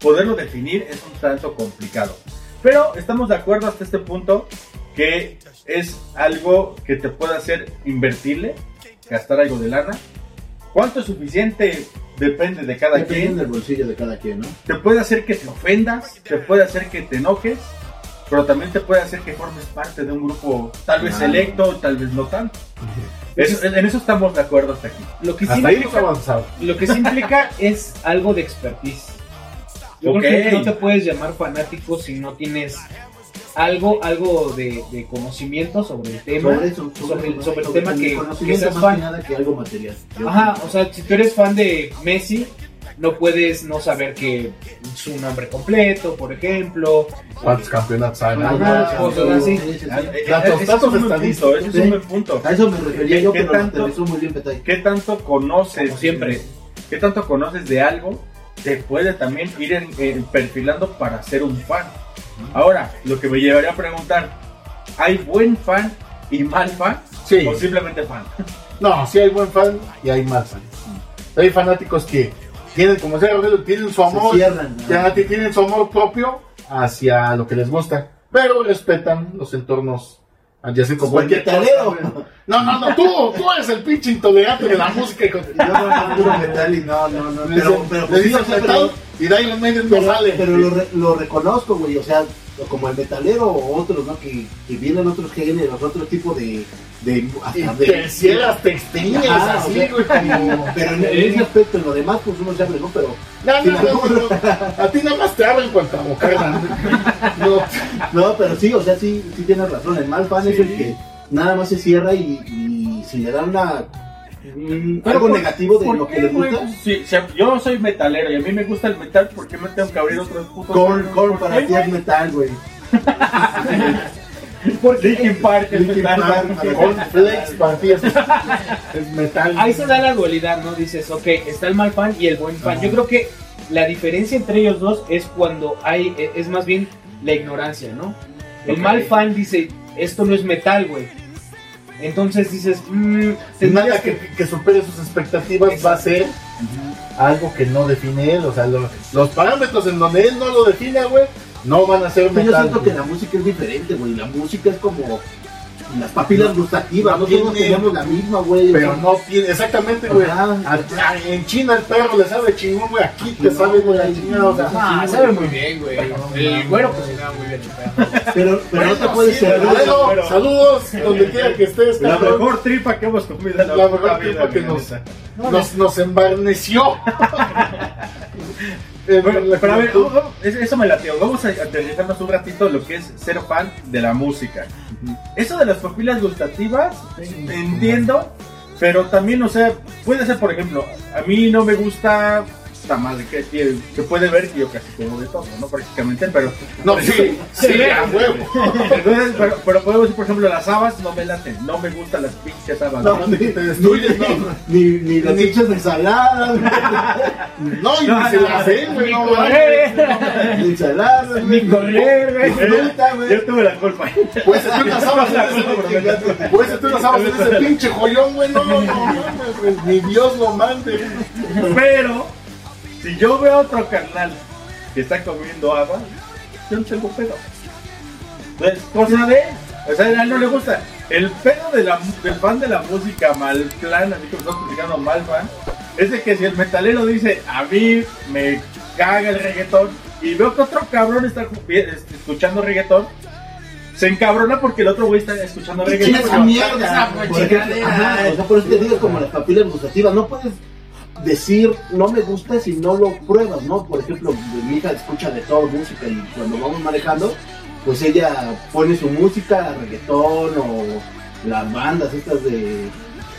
poderlo definir es un tanto complicado. Pero estamos de acuerdo hasta este punto que es algo que te puede hacer invertirle, gastar algo de lana. ¿Cuánto es suficiente? Depende de cada Depende quien. del bolsillo de cada quien, ¿no? Te puede hacer que te ofendas, te puede hacer que te enojes, pero también te puede hacer que formes parte de un grupo tal vez Ah. selecto, tal vez no tanto. Eso- en eso estamos de acuerdo hasta aquí. Lo que sí Hasta ahí implica- hemos avanzado. Lo que sí implica es algo de expertise. Yo creo Ok. que no te puedes llamar fanático si no tienes algo, algo de, de conocimiento sobre el tema. Sobre eso, sobre, el sobre tema que, que seas más fan. que nada que algo material. Yo- Ajá, o sea, si tú eres fan de Messi, no puedes no saber que su nombre completo, por ejemplo. ¿Cuántos campeonatos hay? Cosas así. Eh, Datos- datos un buen punto, estadísticos. ese es un buen punto. A eso me refería ¿Qué- yo, pero tanto- muy bien. ¿Qué tanto conoces? Como siempre. ¿Qué tanto conoces de algo? Te puede también ir en- en perfilando para ser un fan. Ahora, lo que me llevaría a preguntar, ¿hay buen fan y mal fan? Sí. ¿O simplemente fan? No, sí hay buen fan y hay mal fan. Hay fanáticos que tienen, como Rogelio, tienen su amor, Se cierran, ¿no? ya ti- tienen su amor propio hacia lo que les gusta, pero respetan los entornos adyacentes como Pues cualquier metalero. No, no, no, tú, tú eres el pinche intolerante de la música. Yo no no, metal y no, no, no. Le Pero, pero, le pues, o sea, metal y de ahí no sale. pero lo, re- lo reconozco, güey. O sea, o como el metalero o otros, ¿no? Que, que vienen otros géneros, otro tipo de... de, hasta de- tercieras textiles, Ajá, así, güey, como- Pero en, en ese aspecto, en lo demás, pues uno se abre, ¿no? Pero... No, no, no, no, A ti nada más te abren cuanto a. No. No, pero sí, o sea, sí, sí tienes razón. El mal fan es el que nada más se cierra y, y si le dan una, algo por- negativo de ¿por lo que le gusta. Sí, yo soy metalero y a mí me gusta el metal, ¿por qué me tengo que abrir otros putos? Korn, Korn ¿Por para ti es metal, güey. Linkin Park es Linkin metal. Flex para ti es, metal. Ahí se da la dualidad, ¿no? Dices, ok, está el mal fan y el buen fan. Yo creo que la diferencia entre ellos dos es cuando hay, es más bien la ignorancia, ¿no? El mal fan dice, esto no es metal, güey. Entonces dices, mmm, Nada que, que supere sus expectativas va a ser algo que no define él. O sea, los, los parámetros en donde él no lo define, güey, no van a ser Pero yo metal. siento que güey. la música es diferente, güey. La música es como las papilas No, gustativas. no No todos tiene- tenemos la misma, güey. o Pero sea, no tiene, exactamente, güey. En China el perro le sabe chingón, güey. Aquí te sabe, güey, la chingada. O sea, Ah, sabe muy bien, güey. El güero cocinaba muy bien. Pero, pero no te puedes sí, cerrar. Bueno, pero- saludos, donde quiera que estés, La cabrón. mejor tripa que hemos comido la, mejor tripa que nos embarneció. Bueno, la pero a ver, vamos- es- eso me latió. Vamos a aterrizarnos un ratito lo que es ser fan de la música. Eso de las papilas gustativas, entiendo, pero también, o sea, puede ser, por ejemplo, a mí no me gusta esta madre que, que, que puede ver que yo casi como de todo, ¿no? Prácticamente, pero... No, sí, sí, a huevo. Entonces, pero, pero podemos decir, por ejemplo, las habas no me laten, no me gustan las pinches habas. No, ni, te destruyes, no. ni, ni las pinches ensaladas, No, y ni se la hacen, güey. Ni no, correr, ni ensaladas, ni correr, güey. Yo tuve la culpa. Pues tú las habas en ese, pues tú las habas ese pinche joyón, güey. No, no, no. Ni Dios lo mande. Pero, si yo veo a otro carnal que está comiendo agua, yo no tengo pedo. Entonces, cosa de él. O sea, a él no le gusta. El pedo de la, del fan de la música mal plan, a mí que me estás explicando mal fan, es de que si el metalero dice, a mí me caga el reggaetón, y veo que otro cabrón está este, escuchando reggaetón, se encabrona porque el otro güey está escuchando ¿Qué reggaetón. esa mierda? Por ejemplo, chingadera. ajá, o sea, por eso te digo como las papilas gustativas, no puedes decir no me gusta si no lo pruebas, ¿no? Por ejemplo, mi hija escucha de todo música y cuando vamos manejando, pues ella pone su música, reggaetón o las bandas estas de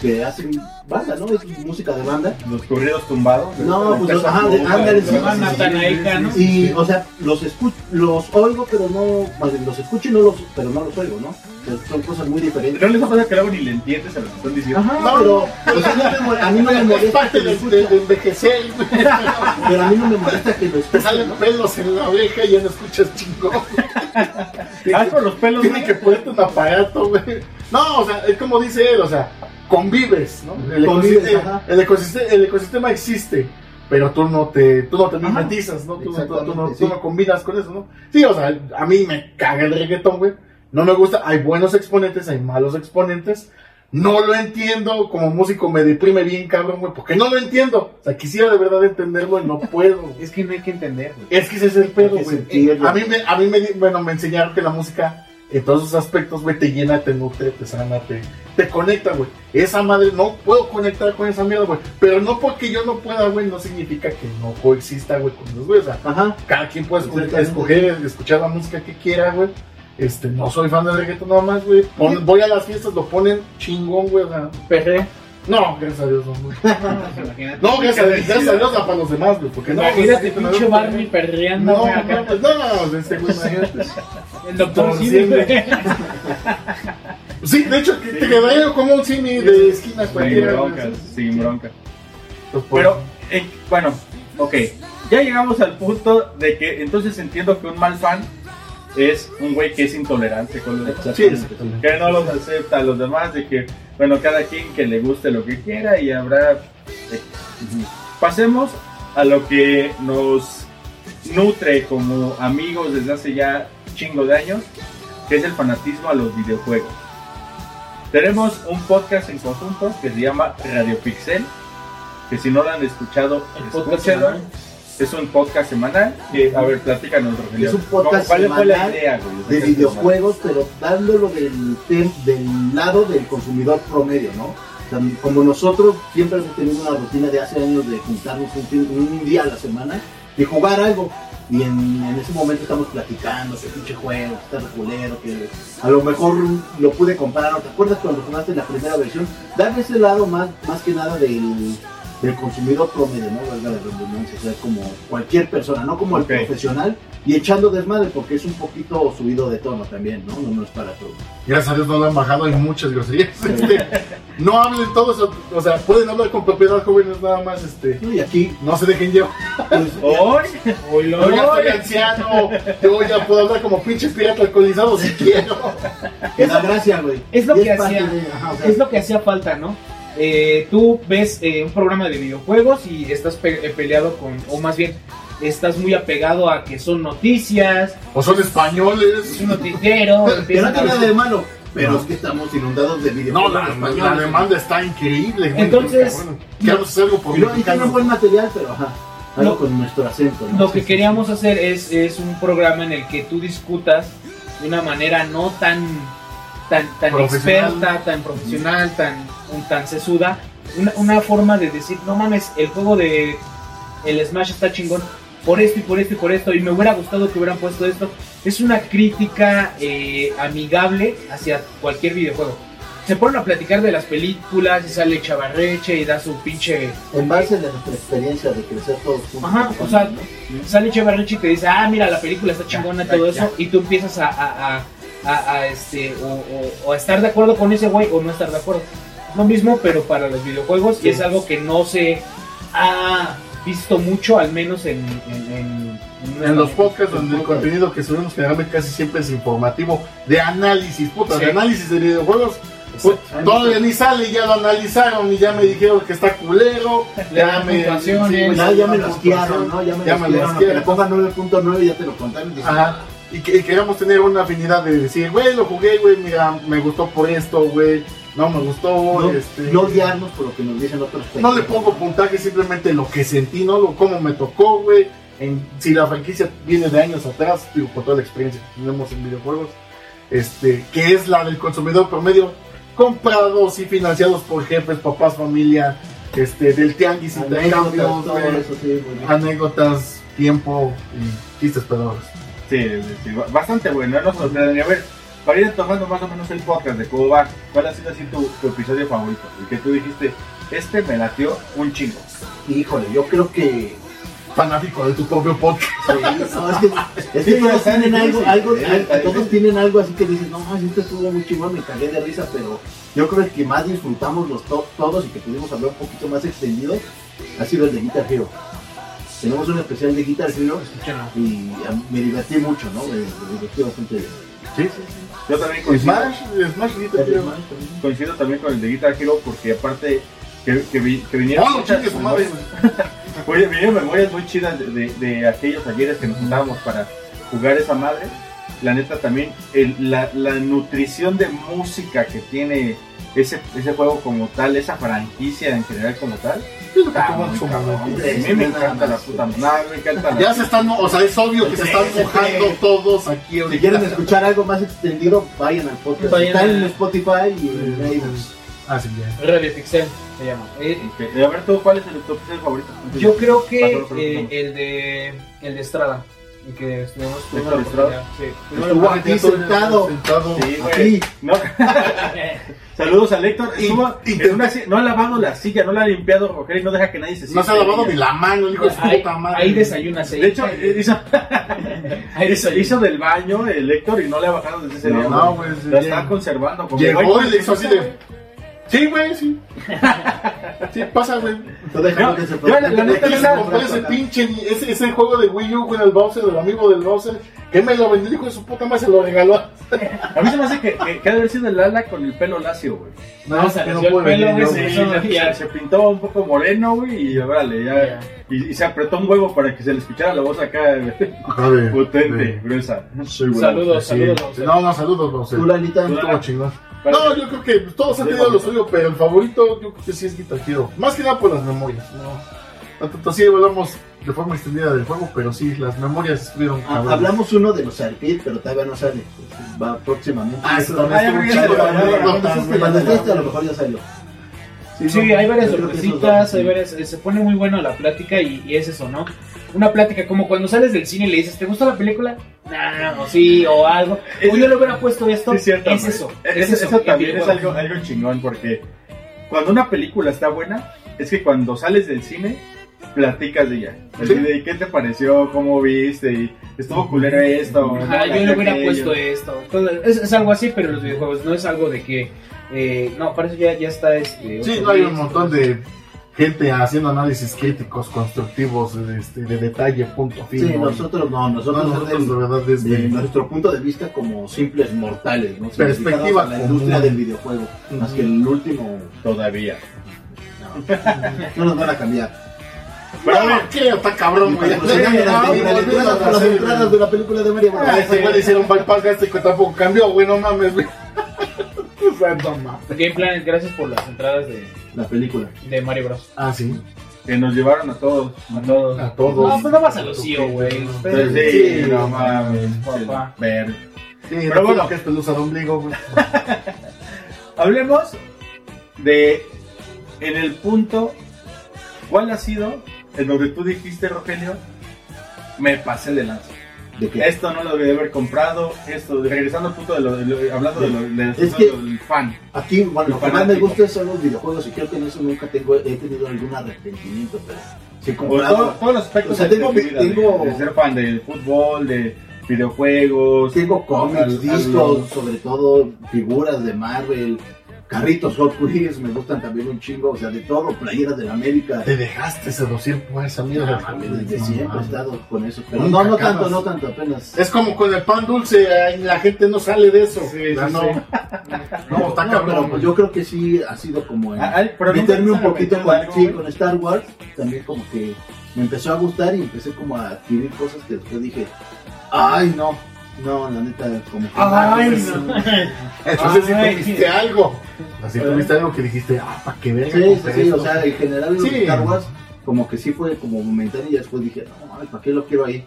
que hacen banda, ¿no? Es música de banda. Los corridos tumbados. No, pues Empezó ajá, ándale, sí, Van sí, sí. Y, o sea, los escucho, los oigo, pero no, más bien, los escucho y no los, pero no los oigo, ¿no? Son cosas muy diferentes. ¿No les pasa que luego ni le entiendes a lo que están diciendo? Ajá, No, pero, no. o sea, no me mo- a mí no me Es molesta parte que lo de, escuche, de, de envejecer. güey. pero a mí no me molesta que lo Te escuche. salen pelos en la oreja y ya no escuchas chingón. Ah, con los pelos. Tiene que ponerte un aparato, güey. No, o sea, es como dice él, o sea, convives, ¿no? El, ecosistema, ajá. el, ecosistema, el ecosistema existe, pero tú no te, tú no te mimetizas, ¿no? Tú, no- tú- tú no, Exactamente, tú sí. no combinas con eso, ¿no? Sí, o sea, a mí me caga el reggaetón, güey. No me gusta, hay buenos exponentes, hay malos exponentes. No lo entiendo, como músico me deprime bien, cabrón, güey, porque no lo entiendo. O sea, quisiera de verdad entenderlo y no puedo. Es que no hay que entender, güey. Es que ese es el pedo, güey. A mí, me, a mí me, bueno, me enseñaron que la música, en todos sus aspectos, güey, te llena, te nutre, te sana, te, te conecta, güey. Esa madre, no puedo conectar con esa mierda, güey. Pero no porque yo no pueda, güey, no significa que no coexista, güey, con los güeyes. O sea, Ajá. cada quien puede escoger, escuchar la música que quiera, güey. Este, no soy fan del reggaetón nada más, güey. Voy a las fiestas, lo ponen chingón, güey. O sea, Perre. No, gracias a Dios, no. No, gracias a, gracias a Dios, para los demás, güey. Porque no, Imagínate, pinche no, Barney perreando, No, no, acá. no, no, no, este güey, imagínate. El doctor Simi. Sí, de hecho, que te quedaría como un simi de esquina cualquiera. sin bronca. Pues, pues, Pero, eh, bueno, ok. Ya llegamos al punto de que entonces entiendo que un mal fan es un güey que es intolerante con los demás. Sí, exactamente. Que no los acepta a los demás, de que, bueno, cada quien que le guste lo que quiera y habrá... eh, Pasemos a lo que nos nutre como amigos desde hace ya chingo de años, que es el fanatismo a los videojuegos. Tenemos un podcast en conjunto que se llama Radio Pixel, que si no lo han escuchado, escúchenlo. Semanal. Es un podcast semanal. Que, a ver, platícanos, Rogelio. Es un podcast ¿Cuál fue la semanal idea, güey? de videojuegos, pero dándolo del, del lado del consumidor promedio, ¿no? Como nosotros siempre hemos tenido una rutina de hace años de juntarnos un, día a la semana y jugar algo. Y en, en ese momento estamos platicando, que pinche juego, que está regulero, que a lo mejor lo pude comprar. ¿no? ¿Te acuerdas cuando jugaste la primera versión? Darle ese lado más, más que nada del, del consumidor promedio, ¿no? Valga la redundancia, o sea, como cualquier persona, no como el profesional y echando desmadre porque es un poquito subido de tono también, ¿no? No, no es para todo. Gracias a Dios no lo han bajado, hay muchas groserías. Este, no hablen todos, o- sea, pueden hablar con propiedad jóvenes nada más, este. Y aquí, No se dejen llevar. Hoy, Yo ya estoy anciano, yo ya puedo hablar como pinche pirata alcoholizado si quiero. que da gracia, güey. Es lo que hacía, de- ajá, o sea, es lo que hacía falta, ¿no? Eh, tú ves eh, un programa de videojuegos y estás pe- eh, peleado con, o más bien, estás muy apegado a que son noticias, O son españoles. es un noticiero, Que no tiene nada de malo, pero es que estamos inundados de No, videojuegos la, español. la demanda está increíble. Entonces, cabrón. Queremos hacer algo por no, buen material, pero ajá, algo Lo- con nuestro acento, ¿no? Lo que queríamos hacer es, es un programa en el que tú discutas de una manera no tan, tan, tan experta, tan profesional, tan, un- tan sesuda. Una, una forma de decir, no mames, el juego de el Smash está chingón por esto y por esto y por esto, y me hubiera gustado que hubieran puesto esto. Es una crítica eh, amigable hacia cualquier videojuego. Se ponen a platicar de las películas y sale Chavarreche y da su pinche En base a nuestra experiencia de crecer todos juntos. Ajá, o sea, sale Cheverrechi y te dice, ah, mira, la película está chingona y todo eso, y tú empiezas a, a, a, a- a, este, o, o- o estar de acuerdo con ese güey o no estar de acuerdo. Lo mismo, pero para los videojuegos, y es algo que no se ha visto mucho, al menos en... En, en- en- En los podcasts donde el contenido que subimos generalmente casi siempre es informativo, de análisis, puta, Sí. de análisis de videojuegos. Pues, todavía ni sale, ya lo analizaron y ya me dijeron que está culero. Le Ya me, güey, Ya, ya me quieraron, ¿no? Ya me Ya me aunque le pongan 9.9 ya te lo contaron. y Ajá. Y, que, y queríamos tener una afinidad de decir, güey, lo jugué, güey, mira, me gustó por esto, güey, no me gustó, No, este... no odiarnos por lo que nos dicen otros No le pongo puntaje, simplemente lo que sentí, no lo cómo me tocó, güey. Si la franquicia viene de años atrás, digo, por toda la experiencia que tenemos en videojuegos, este, que es la del consumidor promedio, comprados y financiados por jefes, papás, familia, este, del tianguis, Anécdotas, todo güey, eso, sí, anécdotas, tiempo y chistes pedorros. Sí, sí, sí, ba- bastante bueno, no nos ver, para ir tomando más o menos el podcast de cómo va, ¿cuál ha sido así tu, tu episodio favorito? El que tú dijiste, este me latió un chingo. Híjole, yo creo que Fanático de tu propio podcast. Sí, no, es que, es que Sí, todos tienen algo, difícil, todos tienen algo así que dices, no, más este estuvo muy chingón, me cagué de risa, pero yo creo que el que más disfrutamos los to- todos y que pudimos hablar un poquito más extendido ha sido el de Guitar Hero. Tenemos un especial de Guitar Hero y a- me divertí mucho, ¿no? Me, me divertí bastante bien. Sí, sí, sí. Yo también coincido, Smash, Smash Guitar Hero. coincido también con el de Guitar Hero porque aparte que, que, que vinieron ¡Oh, no muchas madre! memorias- Oye, vinieron memorias muy chidas de, de, de aquellos ayeres que nos juntábamos para jugar esa madre. La neta también, el- la, la nutrición de música que tiene ese, ese juego como tal, esa franquicia en general como tal. Es lo que cabrón. momento. A mí me encanta la puta madre, me encanta la... Ya se están, o sea, es obvio que se están mojando todos aquí Si ahorita. quieren escuchar algo más extendido, vayan al podcast. Vayan Está a- en Spotify y en iVoox. Ah, sí, ya. Radio Pixel se llama. Eh, Ok, A ver, tú, ¿cuál es el, tu episodio favorito? Yo creo que Pasó, eh, el de el de Estrada y que estuvimos oportunidad, sí, Estuvo aquí sentado. Sentado. Sí, güey. Aquí. No. Saludos a Héctor. Estuvo Y- en una si- no ha lavado la silla, no la ha limpiado Rogelio y no deja que nadie se No se ha lavado ni la mano, hijo de su Ahí, puta madre. ahí desayunas ahí. De hecho, eh, hizo, ahí hizo, desayunas. hizo del baño el Héctor y no le ha bajado desde ese No, día. no, güey. sí, La bien. está conservando. como- Llegó y le hizo así de. Sí, güey, sí. Sí, pasa, güey. No, que se yo la- la neta compré ese pinche, ese, ese juego de Wii U con el Bowser, el amigo del Bowser, que me lo vendió, hijo de su puta madre, se lo regaló. A mí se me hace que, que, que ha de haber sido el ala con el pelo lacio, güey. No, se que le dio el pelo, venir güey, se Sí, hizo se, se pintó un poco moreno, güey, y órale, ya. Ya. Y, y se apretó un huevo para que se le escuchara la voz acá Joder. potente, gruesa. Saludos, Sí. saludos. Bowser. No, no, saludos, Bowser. Tú, Lalita. Tú, Estuvo chingón. No, yo creo que todos han tenido lo suyo, pero el favorito yo creo que sí es Guitar Hero. Más que nada por las memorias, ¿no? Tanto sí hablamos de forma extendida del juego, pero sí, las memorias estuvieron Ah, hablamos uno de los arcade, pero todavía no sale. Va próximamente. Ah, eso también no, esté, a lo mejor ya salió. Sí, no, hay varias sorpresitas, hay varias, eh, se pone muy bueno la plática y, y es eso, ¿no? Una plática como cuando sales del cine y le dices, ¿te gustó la película? Nah, o sí, o algo. O yo le hubiera puesto esto. Sí, es cierto. es eso. Es- Es eso eso. también es algo, algo chingón porque cuando una película está buena, es que cuando sales del cine, platicas de ella. Así de, ¿qué te pareció? ¿Cómo viste? Y, ¿Estuvo culero esto? Ajá, ¿no? yo le hubiera puesto esto. Entonces, es, es algo así, pero los videojuegos no es algo de que. eh, no, para eso ya, ya está este. Sí, no hay un montón de gente haciendo análisis críticos, constructivos, de, este, de detalle, punto Sí, fino. nosotros no, nosotros, No, nosotros desde- de verdad desde de nuestro punto de vista como simples mortales, ¿no? Perspectiva la común. industria del videojuego, más que el último Todavía. no nos van a cambiar. Pero ver, ¿qué? Está cabrón, güey. Las- entradas- de la película de Mario Bros. Ah, ese güey le hicieron bypass gástrico tampoco cambió, güey, no mames, güey. O sea, no mames. Game Planet, gracias por las entradas de, La película. de Mario Bros. Ah, sí. Que nos llevaron a todos. A todos. A todos. No, pues no vas a los CEO, güey. Pues sí, no mames. Papá. Ver. Sí, Pero bueno, que es pelusa de ombligo, güey. Hablemos de en el punto cuál ha sido en donde tú dijiste Rogelio me pasé de lanza. ¿De qué? Esto no lo debí haber comprado, esto, regresando al punto de lo, de lo- hablando de lo, Es que- del fan. Aquí, bueno, lo que más me gusta son los videojuegos y creo que en eso nunca tengo, he tenido algún arrepentimiento, pero sí comprado. todo- todos los aspectos O sea, tengo- vida, tengo- de, ser fan del fútbol, de videojuegos. Tengo cómics, al- al- discos, sobre todo figuras de Marvel, carritos Hot Wheels, me gustan también un chingo, o sea, de todo, playeras de la América. Te dejaste seducir por esa mierda. Ah, desde No siempre he estado con eso, pero no, no acabas. tanto, no tanto, apenas. Es como con el pan dulce, la gente no sale de eso. Sí, Ya sí, no. sí. No, está No, cabrón. pero pues yo creo que sí ha sido como en Ah, meterme te un poquito con, sí, con Star Wars, también como que me empezó a gustar y empecé como a adquirir cosas que después dije, ay no, no, la neta, como que Ay, no. no. Entonces si Ay. tuviste algo. Así tuviste algo que dijiste, ah, ¿para qué verga Sí, sí, sí, esto? o sea, en general los Sí. Star Wars como que sí fue como momentáneo y después dije, no, ay, ¿para qué lo quiero ahí?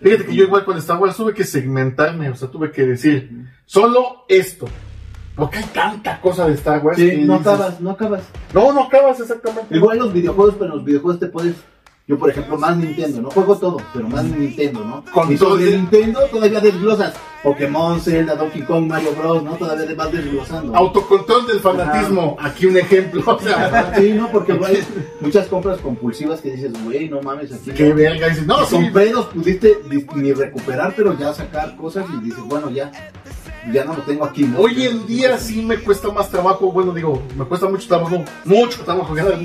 Fíjate que yo igual con Star Wars tuve que segmentarme, o sea, tuve que decir, solo esto. Porque hay tanta cosa de Star Wars. Sí, que no dices- acabas, no acabas. No, no acabas exactamente. Igual los videojuegos, pero en los videojuegos te puedes. Yo, por ejemplo, más Nintendo, no juego todo, pero más Nintendo, ¿no? Con y sobre todo el- Nintendo todavía desglosas Pokémon, Zelda, Donkey Kong, Mario Bros, ¿no? Todavía vas desglosando. Autocontrol del fanatismo. Aquí un ejemplo. O sea, Ajá, Sí, ¿no? Porque hay muchas compras compulsivas que dices, güey, no mames, aquí. qué verga. Dices, no, No, sí. son pedos, pudiste ni recuperar, pero ya sacar cosas y dices, bueno, ya, ya no lo tengo aquí. ¿no? Hoy en día sí me cuesta más trabajo, bueno digo, me cuesta mucho trabajo, mucho trabajo ganar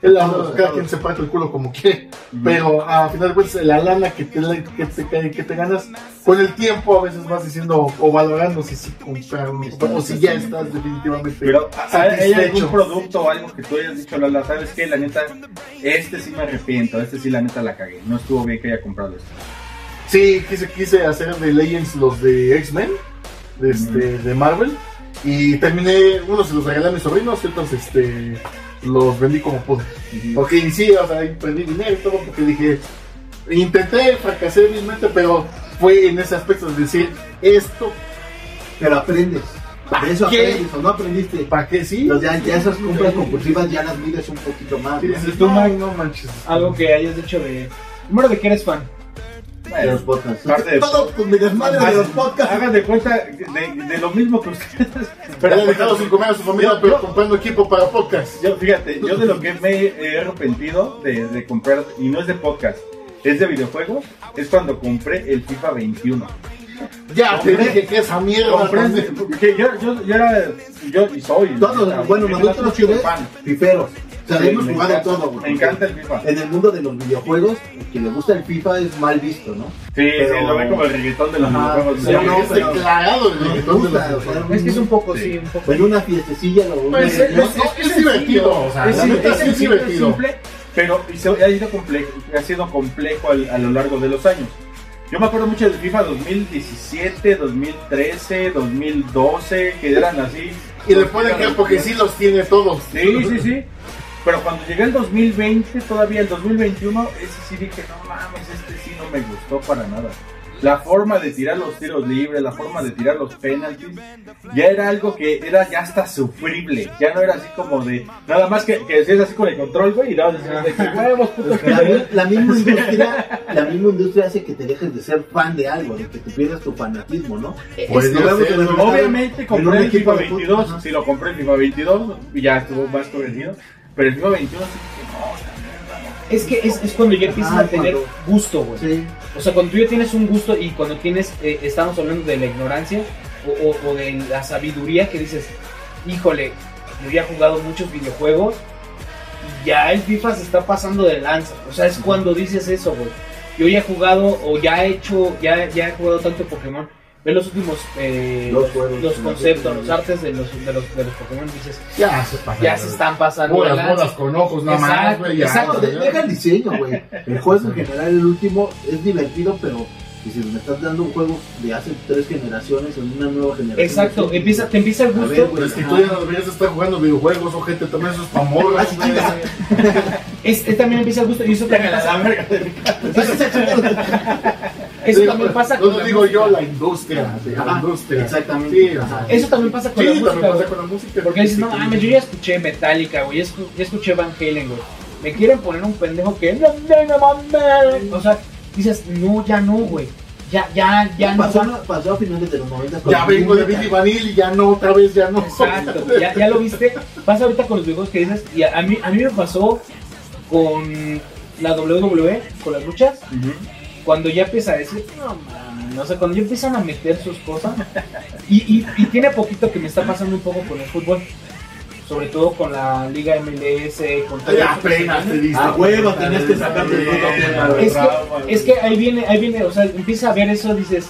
el ahorro, cada quien se parte el culo como quiere, pero a final de cuentas la lana que te, que te, cae- que te ganas, con el tiempo a veces vas diciendo o valorando si sí comprar o si ya estás definitivamente Pero ¿hay hay algún producto o algo que tú hayas dicho, Lala, ¿sabes qué? La neta, este sí me arrepiento, este sí la neta la cagué. No estuvo bien que haya comprado esto. Sí, quise, quise hacer de Legends los de X-Men, de, este, de Marvel, y terminé, unos se los regalé a mis sobrinos, y otros este, los vendí como pude. Porque sí, o sea, ahí perdí dinero y todo, porque dije, intenté, fracasé vilmente, pero fue en ese aspecto de decir, esto, Pero aprendes. De eso qué? aprendes o no aprendiste. ¿para qué sí? Entonces ya, ya esas compras compulsivas ya las mides un poquito más. No manches. Algo que hayas dicho de. Número de que eres fan. De los podcasts. Parte de- Todo con mi desmadre de los podcasts. Hagan de cuenta de, de lo mismo que ustedes. Pero le dejado sin comer a su familia, Yo- pero yo- comprando equipo para podcast. Yo, fíjate, yo de lo que me he arrepentido de, de comprar, y no es de podcast, es de videojuegos, es cuando compré el FIFA 21. Ya te dije que esa mierda. Compré, yo, yo, yo era, yo y soy. Todos, bueno, me nosotros fan. fiferos. O sea, Sí, hemos jugado encanta- todo, güey. Me encanta el FIFA. En el mundo de los videojuegos, que le gusta el FIFA es mal visto, ¿no? Sí, Pero- sí, lo ve como el reggaetón de los videojuegos. sí, ¿no? no, es declarado el reggaetón de los sea, Es que es un poco, sí, un poco. En una fiestecilla lo Pues, una- es- ¿no? es- es divertido, o sea, Es es sí es simple, divertido. simple, pero y se- ha, ido complejo, ha sido complejo al- a lo largo de los años. Yo me acuerdo mucho del FIFA 2017, 2013, 2012, que eran así. Y le ponen que porque sí los tiene todos. Sí, sí, sí. Pero cuando llegué el 2020, todavía el 2021, ese sí dije, no mames, este sí no me gustó para nada. La forma de tirar los tiros libres, la forma de tirar los penaltis, ya era algo que era ya hasta sufrible. Ya no era así como de, nada más que, que decías así con el control, güey, y decías de que huevos, puto. Es que la, la misma industria, la misma industria hace que te dejes de ser fan de algo, de que te pierdas tu fanatismo, ¿no? Pues el mercado, Obviamente en un compré el equipo FIFA de fútbol, 22, ajá. si lo compré el FIFA 22 y ya estuvo más corregido. Pero el FIFA 21 sí que no, o sea, Es que es, es cuando ya empiezas Ah, a tener cuando- gusto, güey. Sí. O sea, cuando tú ya tienes un gusto y cuando tienes, eh, estamos hablando de la ignorancia o, o- o de la sabiduría que dices, híjole, yo ya he jugado muchos videojuegos y ya el FIFA se está pasando de lanza. O sea, es cuando dices eso, güey. Yo ya he jugado o ya he hecho, ya, ya he jugado tanto Pokémon. Ve los últimos, eh, Los juegos, los conceptos, los artes de los, de los, de los Pokémon, dices, Ya se pasan. ya se están pasando Bolas, bolas con ojos, nada más, Exacto, güey. ya, exacto, De- ya. deja el diseño, güey. El juego en general, el último, es divertido, pero que si me estás dando un juego de hace tres generaciones en una nueva generación. Exacto, empieza, te empieza el A ver, gusto. güey, Es que tú ya no deberías estar jugando videojuegos o gente también eso es Ah. Es, es también empieza el gusto y eso también la verga eso también pasa no con lo la digo música. yo, la industria. sí, la Ajá, industria. exactamente. Sí, Ajá. Eso también pasa con Sí, la música. también pasa con la música. Porque dices, no mames, yo ya escuché Metallica, güey, ya, escu- ya escuché Van Halen, güey. Me quieren poner un pendejo que. "No, no, no, mames". O sea, dices, no, ya no, güey. Ya, ya, ya no. Pasó, va. pasó a finales de los 90. con Ya vengo de. Billy Vanilli y ya no, otra vez ya no. Exacto, ya, ya lo viste. Pasa ahorita con los videojuegos que dices. Y a, a mí, a mí me pasó con la WWE, con las luchas. Cuando ya empieza a decir, no mames, o sea, cuando ya empiezan a meter sus cosas. Y, y, y tiene poquito que me está pasando un poco con el fútbol. Sobre todo con la Liga MLS, con todo Ya eso que se apenas te viene. diste. A huevo, cuenta tenías que sacarte el Es que, es que ahí viene, ahí viene, o sea, empieza a ver eso, dices,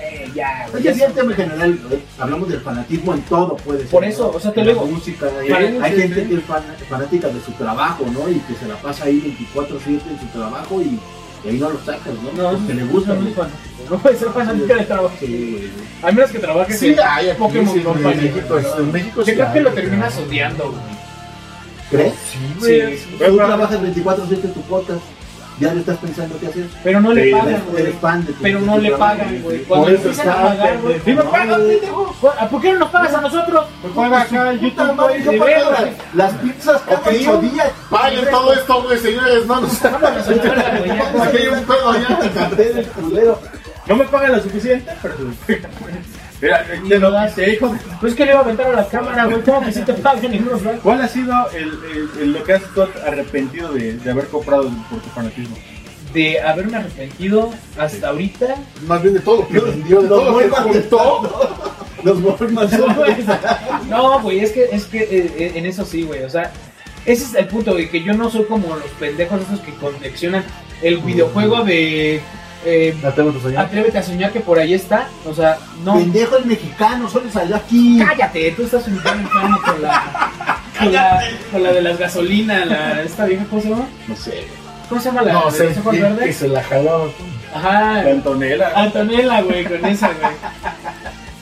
eh, ya, Oye, ya sí, el tema en general, eh, hablamos del fanatismo en todo, puede ser. Por eso, o sea, te digo. música, eh, hay sí, gente que es fan- fanática de su trabajo, ¿no? Y que se la pasa ahí 24-7 en su trabajo y, y ahí no lo sacas, ¿no? No, Porque le gusta, no, no, no puede ser fanática de trabajo. Sí, güey. A menos que trabajes Sí, en hay aquí, Pokémon sí, en Company. México, es- en México Yo creo que lo terminas odiando, güey. ¿Crees? Sí, Sí, güey. sí. Tú trabajas 24-7 en tu podcast, ya le estás pensando qué hacer. Pero no le Sí, pagan, güey. tu Pero no le pagan, güey. Por eso está. ¿A ¿Por qué no nos pagas a nosotros? Pues juega acá en Puta YouTube, las- pizzas cada ocho días. Paguen todo esto, güey, señores, no nos. Aquí hay un pedo allá. No me pagan lo suficiente, pero. Mira, te lo dice, hijo de- Pues que le iba a aventar a la cámara, güey. ¿Cómo que si te? ¿Cuál ha sido el, el- el- lo que has estado arrepentido de, de haber comprado por tu fanatismo? De haberme arrepentido hasta ahorita. Más bien de todo que vendió, de todo que juntó. todo. Los No, güey. No, güey, es que, es que eh, en eso sí, güey. O sea, ese es el punto, güey, que yo no soy como los pendejos esos que coleccionan el videojuego de eh, Atrévete a soñar. Atrévete a soñar que por ahí está. O sea, no. Pendejo el mexicano, solo salió aquí. Cállate, tú estás un enfermo con la, con la. con la de las gasolinas, la. esta vieja, ¿cómo se llama? No sé. ¿Cómo se llama la No sé, que, que se la jalaba. Ajá. La Antonella. Antonella, güey, con esa, güey.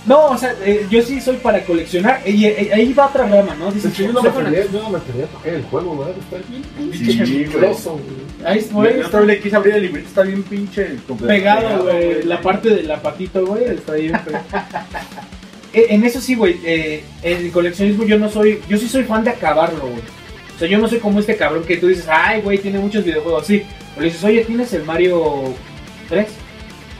No, o sea, eh, yo sí soy para coleccionar. Y eh, ahí va otra rama, ¿no? Dices, Yo no me yo no me quería tocar el juego, ¿verdad? Está bien Sí, pinche güey. chicloso, güey. Ahí es, Yo güey. vez le quise abrir el librito, está bien pinche. Pegado, güey. La parte de la patito, güey, está ahí. güey. Eh, en eso sí, güey. Eh, en el coleccionismo yo no soy. Yo sí soy fan de acabarlo, güey. O sea, yo no soy como este cabrón que tú dices, ay, güey, tiene muchos videojuegos. Sí. O le dices, oye, ¿tienes el Mario 3?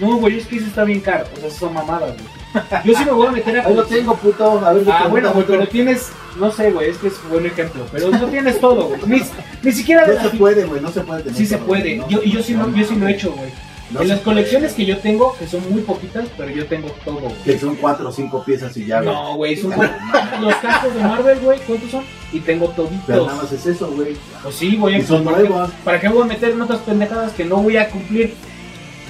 No, güey, es que ese está bien caro. O sea, son mamadas, güey. Yo sí me voy a meter a. Ahí lo tengo, puto. A ver, Ah, bueno, güey, pero pero tienes. No sé, güey, es que es un buen ejemplo. Pero no tienes todo, güey. Ni, ni siquiera de No la se puede, güey, no se puede tener Sí se puede. ¿no? Yo, y yo sí, no, yo sí lo he hecho, güey. No en las colecciones que yo tengo, que son muy poquitas, pero yo tengo todo, güey. Que son cuatro o cinco piezas y ya, güey. No, güey, son los cascos de Marvel, güey, ¿cuántos son? Y tengo Pero toditos. nada más es eso, güey. Pues sí, voy a Y son ¿para qué-. ¿Para qué voy a meter en otras pendejadas que no voy a cumplir?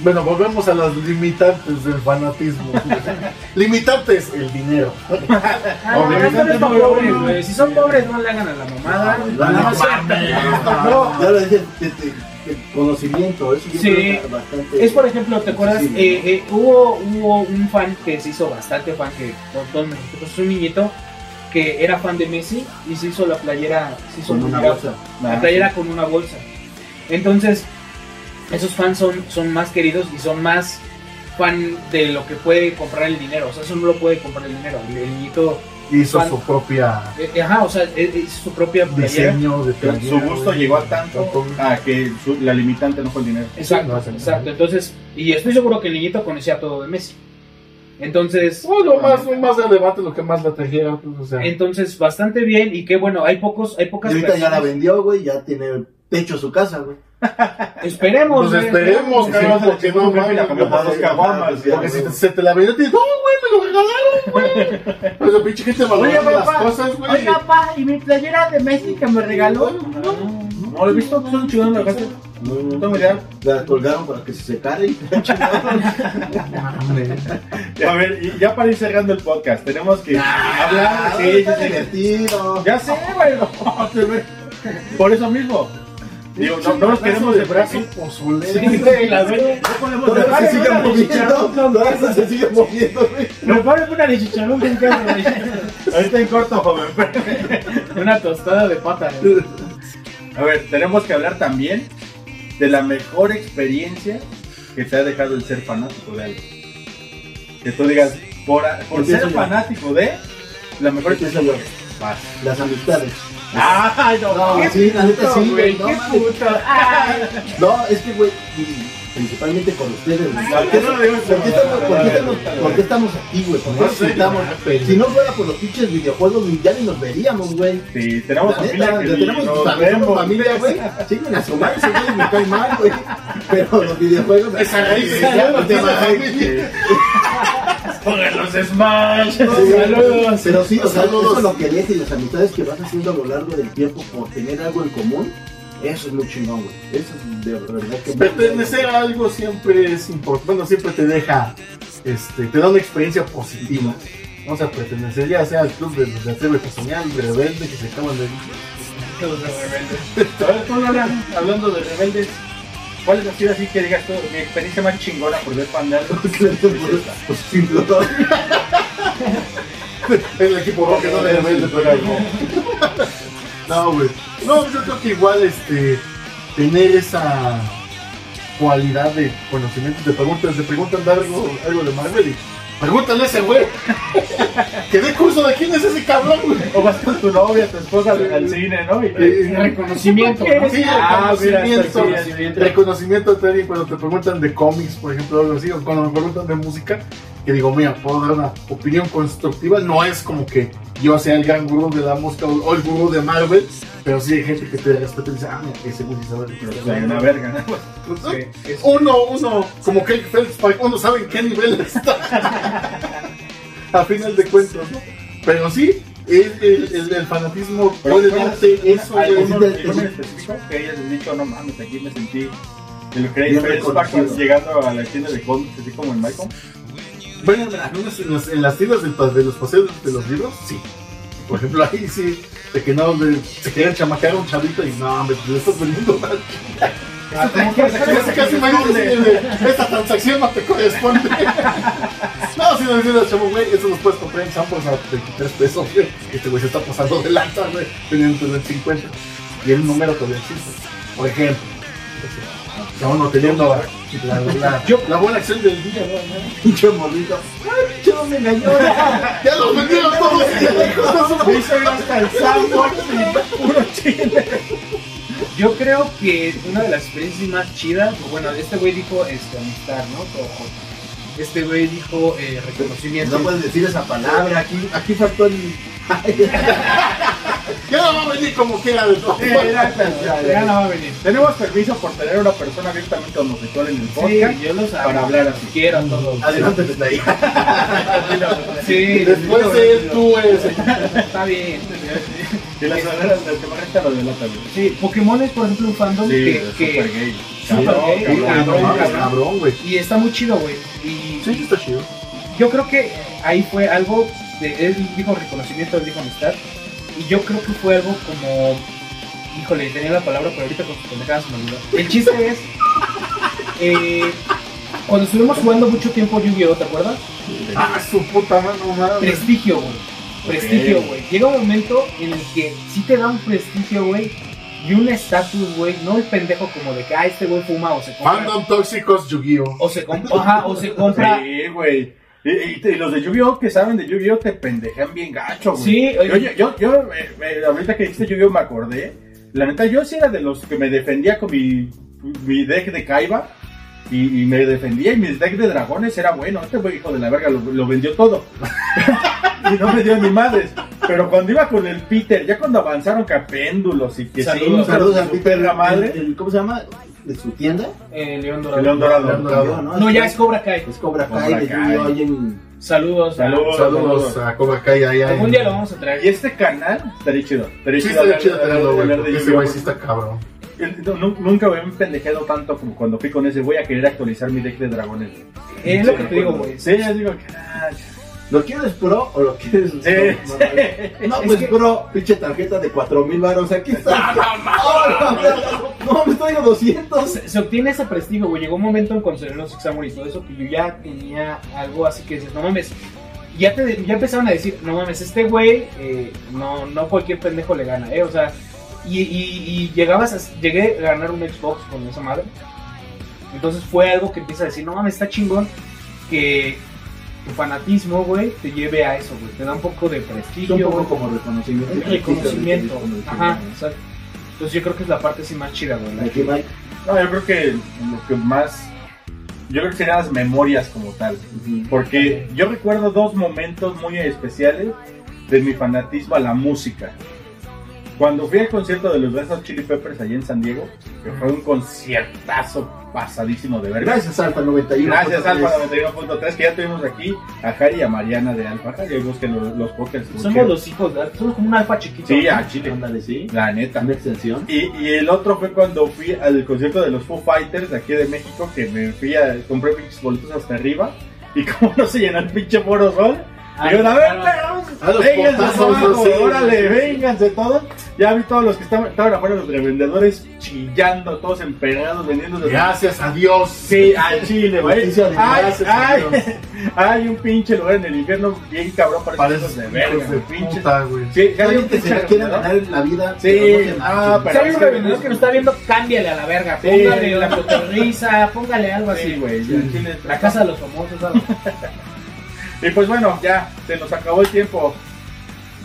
Bueno, volvemos a las limitantes del fanatismo. limitantes, el dinero. Ah, Obviamente no, no, no, no, pobres, no. güey. Si son pobres, no le hagan a la mamada. No, Nada no, No, ya lo dije, conocimiento, eso yo Sí. creo que bastante. Es por ejemplo, ¿te acuerdas? Eh, eh, hubo, hubo un fan que se hizo bastante fan, que todos todos nosotros, un niñito, que era fan de Messi y se hizo la playera, se hizo Con una la- bolsa. La Ah, playera con una bolsa. Entonces, esos fans son, son más queridos y son más fan de lo que puede comprar el dinero. O sea, eso no lo puede comprar el dinero. El, el niñito, Hizo fan- su propia eh, ajá, o sea, es, es su propia diseño de Pero playera, su gusto llegó a tanto a que su- la limitante no fue el dinero. Exacto, Sí, no, exacto. Entonces, y estoy seguro que el niñito conocía todo de Messi. Entonces, Oh, lo más, lo más relevante, lo que más la trajera, pues, o sea. entonces bastante bien y qué bueno, hay pocos, hay Y pocas ahorita ya la vendió, güey, ya tiene techo su casa, güey. Esperemos, Pues güey. esperemos, cabrón, sí, porque no mames, la cambió por dos caguamas, Porque si se te la vendió, te dices, no, güey, me lo regalaron, güey. La pinche gente valora las cosas, güey. papá, ¿y mi playera de Messi que me regaló? No lo he visto, son chingón la casa. No, no, tengo idea. La colgaron para que se secara y A ver, y ya para ir cerrando el podcast, tenemos que hablar. Sí, sí, sí. Ya sé, güey. no. Por eso mismo. Digo, no, no nos queremos de brazo. pozole. Sí, sí, la dueña. No podemos Todavía dejar se sigue una de moviendo, todavía se sigue moviendo, güey. Me ponen una de chicharrón con güey. Ahorita en corto, joven. Una tostada de pata. A ver, tenemos que hablar también de la mejor experiencia que te ha dejado el ser fanático de algo. Que tú digas, por, por ser fanático de, la mejor experiencia. Vas. Las amistades. Ay, no, No, qué sí, la neta sí, güey, no qué puto. No, es que, güey, principalmente con ustedes. güey. ¿por qué no? ¿Por qué estamos, por qué estamos, por qué estamos aquí, güey? ¿Por qué pero- Si no fuera por los pinches videojuegos, ya ni nos veríamos, güey. Sí, tenemos La familia neta, que tenemos nos familia, vemos. familia, güey. Siguen a su madre, ese güey me cae mal, güey. Pero los videojuegos. Esa raíz, ya, no te Pongan los Smash. Saludos. Pero sí, o sea, Saludos. eso lo que deja y las amistades que vas haciendo a lo largo del tiempo por tener algo en común, eso es muy chingón, güey. Eso es de verdad que Pertenecer a algo siempre es importante, bueno, siempre te deja, este, te da una experiencia positiva. Vamos a pertenecer ya sea al club de los de Atrévete a Soñar, de Rebelde, que se acaban de ver, tú, Lola, hablando de rebeldes, ¿cuál ha sido así que digas tú, mi experiencia más chingona por ver fan de algo? Pues sí, lo- el equipo que no de Rebelde, pero no. No, güey. No, yo creo que igual, este, tener esa cualidad de conocimiento, te preguntan, te preguntan de algo, algo de Marvel y pregúntale a ese güey. que dé curso de quién es ese cabrón, güey. O vas con tu novia, tu esposa al, al cine, ¿no? Y Eh, Reconocimiento, ¿no? Sí, Ah, mira, reconocimiento, reconocimiento. reconocimiento cuando te preguntan de cómics, por ejemplo, algo así, o cuando me preguntan de música, que digo, mira, puedo dar una opinión constructiva, no es como que yo sea el gran gurú de la música o, el gurú de Marvel, pero sí hay gente que te respeta y dice, ah, mira, ese güey sabe de Soy hablando". una verga, es- Uno, uno, como que para uno sabe en qué nivel está. A final de cuentas, ¿no? Pero sí, el, el, el- el fanatismo Pero, puede ¿cuál darte es eso, güey. ¿Alguno sí, alguno sí. en específico que hayas dicho, no mames, aquí me sentí el Craig llegando a la tienda de cómics, así como en Malcolm? Bueno, en, las, en las tiendas del de los paseos de los libros, sí. Por ejemplo, ahí sí, de que no, de- se querían chamaquear a un chavito y no, hombre, le estás vendiendo mal. Casi, casi me dicen, esta transacción no te corresponde. no, si no al chavo, güey, eso lo puedes comprar en Samples a 23 pesos, güey. Este güey se está pasando de lanza, güey, teniendo en 50. Y el número todavía existe. Por ejemplo. No, no, teniendo la, la, la, la buena acción del día, ¿no? Pinche morrito. Ay, no me engañó. Ya los vendieron todos, Me hizo ir hasta el sandbox y puro chile. Yo creo que una de las experiencias más chidas, bueno, este güey dijo este, amistad, ¿no? O- Este güey dijo eh, reconocimiento. No puedes decir esa palabra. Aquí, aquí faltó el. Ya no va a venir como quiera de todo. Ya no va a venir. Tenemos permiso por tener una persona abiertamente homosexual en el Sí, podcast yo los amo. para hablar así. Quiero a todos. Adelante, desde ahí. Sí, Después de él, tú eres. Está bien. Y las aderas del que maneja lo delata, güey. Sí, Pokémon es por ejemplo un fandom Sí, que, es que súper gay. Cabrón, güey. y está muy chido, güey. Y Sí, está chido. yo creo que ahí fue algo de él dijo reconocimiento, él dijo amistad. Y yo creo que fue algo como híjole, tenía la palabra, pero ahorita con sus pendejadas me olvidó. El chiste es eh, cuando estuvimos jugando mucho tiempo Yu-Gi-Oh, ¿te acuerdas? Ah, su puta mano, madre. Prestigio, güey. prestigio, güey. Llega un momento en el que sí te da un prestigio, güey, y un estatus, güey. No el pendejo como de que, ah, este güey fuma o se compra. Fandom tóxicos Yu-Gi-Oh! O se, com- ajá, o se compra. Sí, güey. Y, y- y los de Yu-Gi-Oh! que saben de Yu-Gi-Oh! te pendejan bien gacho, güey. Sí, Yo, yo, yo, yo, eh, eh, ahorita que dijiste Yu-Gi-Oh! me acordé. La neta, yo sí era de los que me defendía con mi, mi deck de Kaiba. Y, y me defendía y mi deck de dragones era bueno. Este güey, hijo de la verga, lo, lo vendió todo. y no me dio ni madres. Pero cuando iba con el Peter, ya cuando avanzaron que a péndulos y que Saludos, sí, saludos a Peter, perra madre. el- el- ¿Cómo se llama? ¿De su tienda? Eh, León Dorado. El León Dorado. León Dorado, No, ya es Cobra Kai. Es Cobra Kai. Saludos. a- Saludos. Saludos a Cobra Kai ahí. ahí. Algún día lo vamos a traer. Y este canal estaría chido. Estaría Sí, chido estaría chido tenerlo, güey. Ese güey sí está cabrón. Nunca me he pendejado tanto como cuando fui con ese. Voy a querer actualizar mi deck de dragones. güey. Es lo que te digo, güey. Sí, ya digo que. ah, ¿Lo quieres pro o lo quieres.? Sí, no, pues pro, pinche tarjeta de 4000 baros. Aquí está. No, no, me traigo 200. Se, se obtiene ese prestigio, güey. Llegó un momento en cuando salieron los exámenes y todo eso que yo ya tenía algo así que dices, no mames. Ya, te, ya empezaron a decir, no mames, este güey, eh, no, no cualquier pendejo le gana, ¿eh? O sea, y, y, y llegabas a, llegué a ganar un Xbox con esa madre. Entonces fue algo que empieza a decir, no mames, está chingón que tu fanatismo, güey, te lleve a eso, güey. Te da un poco de prestigio. Un poco como reconocimiento. Un reconocimiento. Reconocimiento. Ajá, exacto. Entonces yo creo que es la parte así más chida, güey. que-. No, yo creo que lo que más. Yo creo que serían las memorias como tal. Porque yo recuerdo dos momentos muy especiales de mi fanatismo a la música. Cuando fui al concierto de los Red Hot Chili Peppers allá en San Diego, que fue un conciertazo pasadísimo de verga. Gracias, Alfa 91. Gracias, Alfa 91.3, que ya tuvimos aquí a Jari y a Mariana de Alfa. Ya busquen los, los podcasts. Somos los hijos de somos como un alfa chiquito. Sí, ¿no? a Chile. Ándale, sí. La neta. Una extensión. Y, y el otro fue cuando fui al concierto de los Foo Fighters de aquí de México, que me fui a compré pinches boletos hasta arriba. Y como no se llenó el pinche Foro Sol, Ah, digo, a ver, claro. perros, A los vénganse órale, vénganse todos. Ya vi todos los que estaban, estaban afuera, los revendedores chillando, todos emperrados, vendiendo. Gracias a Dios. Sí, al chile, güey. Ay, ay, hay un pinche lugar en el infierno bien cabrón para Para esos de verga, güey. Sí, ya hay un Alguien que se pinche revendedor. ganar en la vida. Sí, pero no se ah, pero- Si hay un revendedor que nos está viendo, cámbiale a la verga. Sí. Póngale la cotorriza, póngale algo así. Sí, güey. ya, al chile. La casa de los famosos, ¿sabes? Y pues bueno, ya, se nos acabó el tiempo.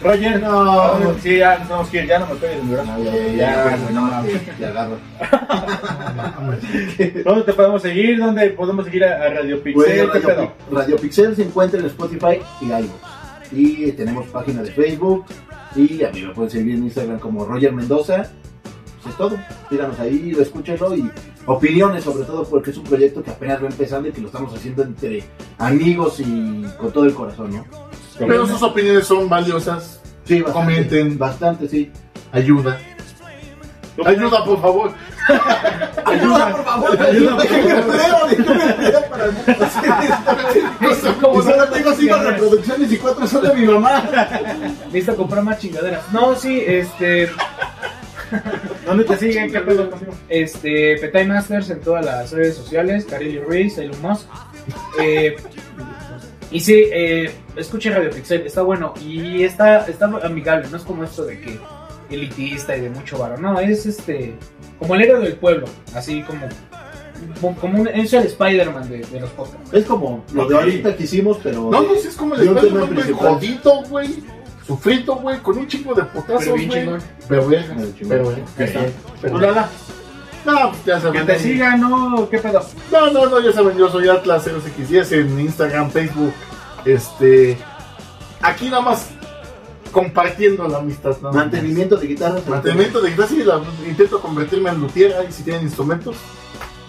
Roger, No. sí, ya nos tenemos que ir, ya no me brazo. No, ya, ya, no agarro. ¿Dónde te podemos seguir? ¿Dónde podemos seguir a, Radio Pixel? Pues, ¿Qué Radio, Radio Pixel se encuentra en Spotify y iVoox. Y tenemos página de Facebook. Y a mí me pueden seguir en Instagram como Roger Mendoza. Eso es todo. Síganos ahí, escúchenlo y opiniones sobre todo porque es un proyecto que apenas va empezando y que lo estamos haciendo entre amigos y con todo el corazón, ¿no? Pero sus opiniones son valiosas. Sí, bastante, Comenten. Bastante, sí. Ayuda. Ayuda, por favor. Ayuda, por favor. Ayuda, por Déjenme favor. empleo, déjenme empleo para- Y solo tengo cinco reproducciones y cuatro son de mi mamá. Necesito comprar más chingaderas. No, sí, este. ¿Dónde te siguen? ¿Qué pedo contigo? Este, Petai Masters en todas las redes sociales, Carly Ruiz, Elon Musk. Eh, y sí, eh, escuche Radio Pixel, está bueno y está, está amigable, no es como esto de que elitista y de mucho varo, no, es este, como el héroe del pueblo, así como, como, un, es el Spider-Man de, de los podcasts. Es como lo de ahorita que hicimos, pero. No, no, si es como el tema español, güey, güey. Sufrito, güey, con un chingo de potazos, güey. Pero bien, Pero bien. Pero ¿Tú, Lala? No, pues ya Que saben. te sigan, ¿no? ¿Qué pedo? No, no, no, ya saben, yo soy Atlas 0x10 en Instagram, Facebook. Este. Aquí nada más compartiendo la amistad. nada más. Mantenimiento de guitarras. Mantenimiento de guitarra, sí, la- intento convertirme en luthier ahí si tienen instrumentos.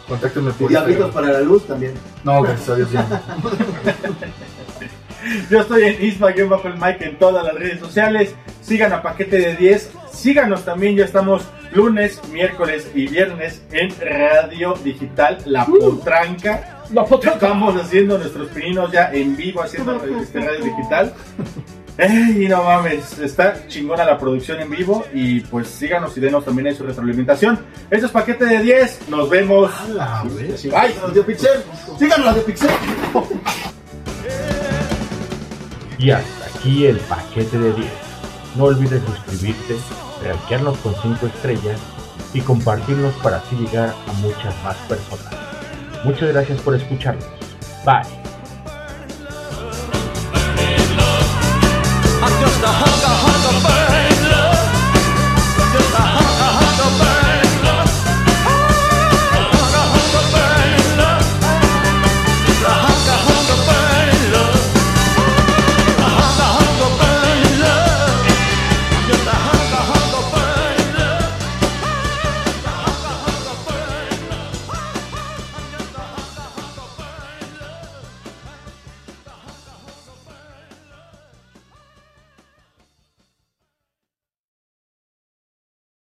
Contáctenme por Diablitos Instagram. para la luz también. No, gracias a Dios ya. Yo estoy en Isma-el Mike en todas las redes sociales. Sigan a Paquete de 10. Síganos también, ya estamos lunes, miércoles y viernes en Radio Digital La Potranca. La potranca. Estamos haciendo nuestros pininos ya en vivo haciendo este Radio Digital. Ey, no mames, está chingona la producción en vivo y pues síganos y denos también ahí su retroalimentación. Esto es Paquete de 10, nos vemos. Bye. Radio Pixel. Síganos, Radio Pixel. Y hasta aquí el paquete de 10. No olvides suscribirte, rankearnos con 5 estrellas y compartirnos para así llegar a muchas más personas. Muchas gracias por escucharnos. Bye.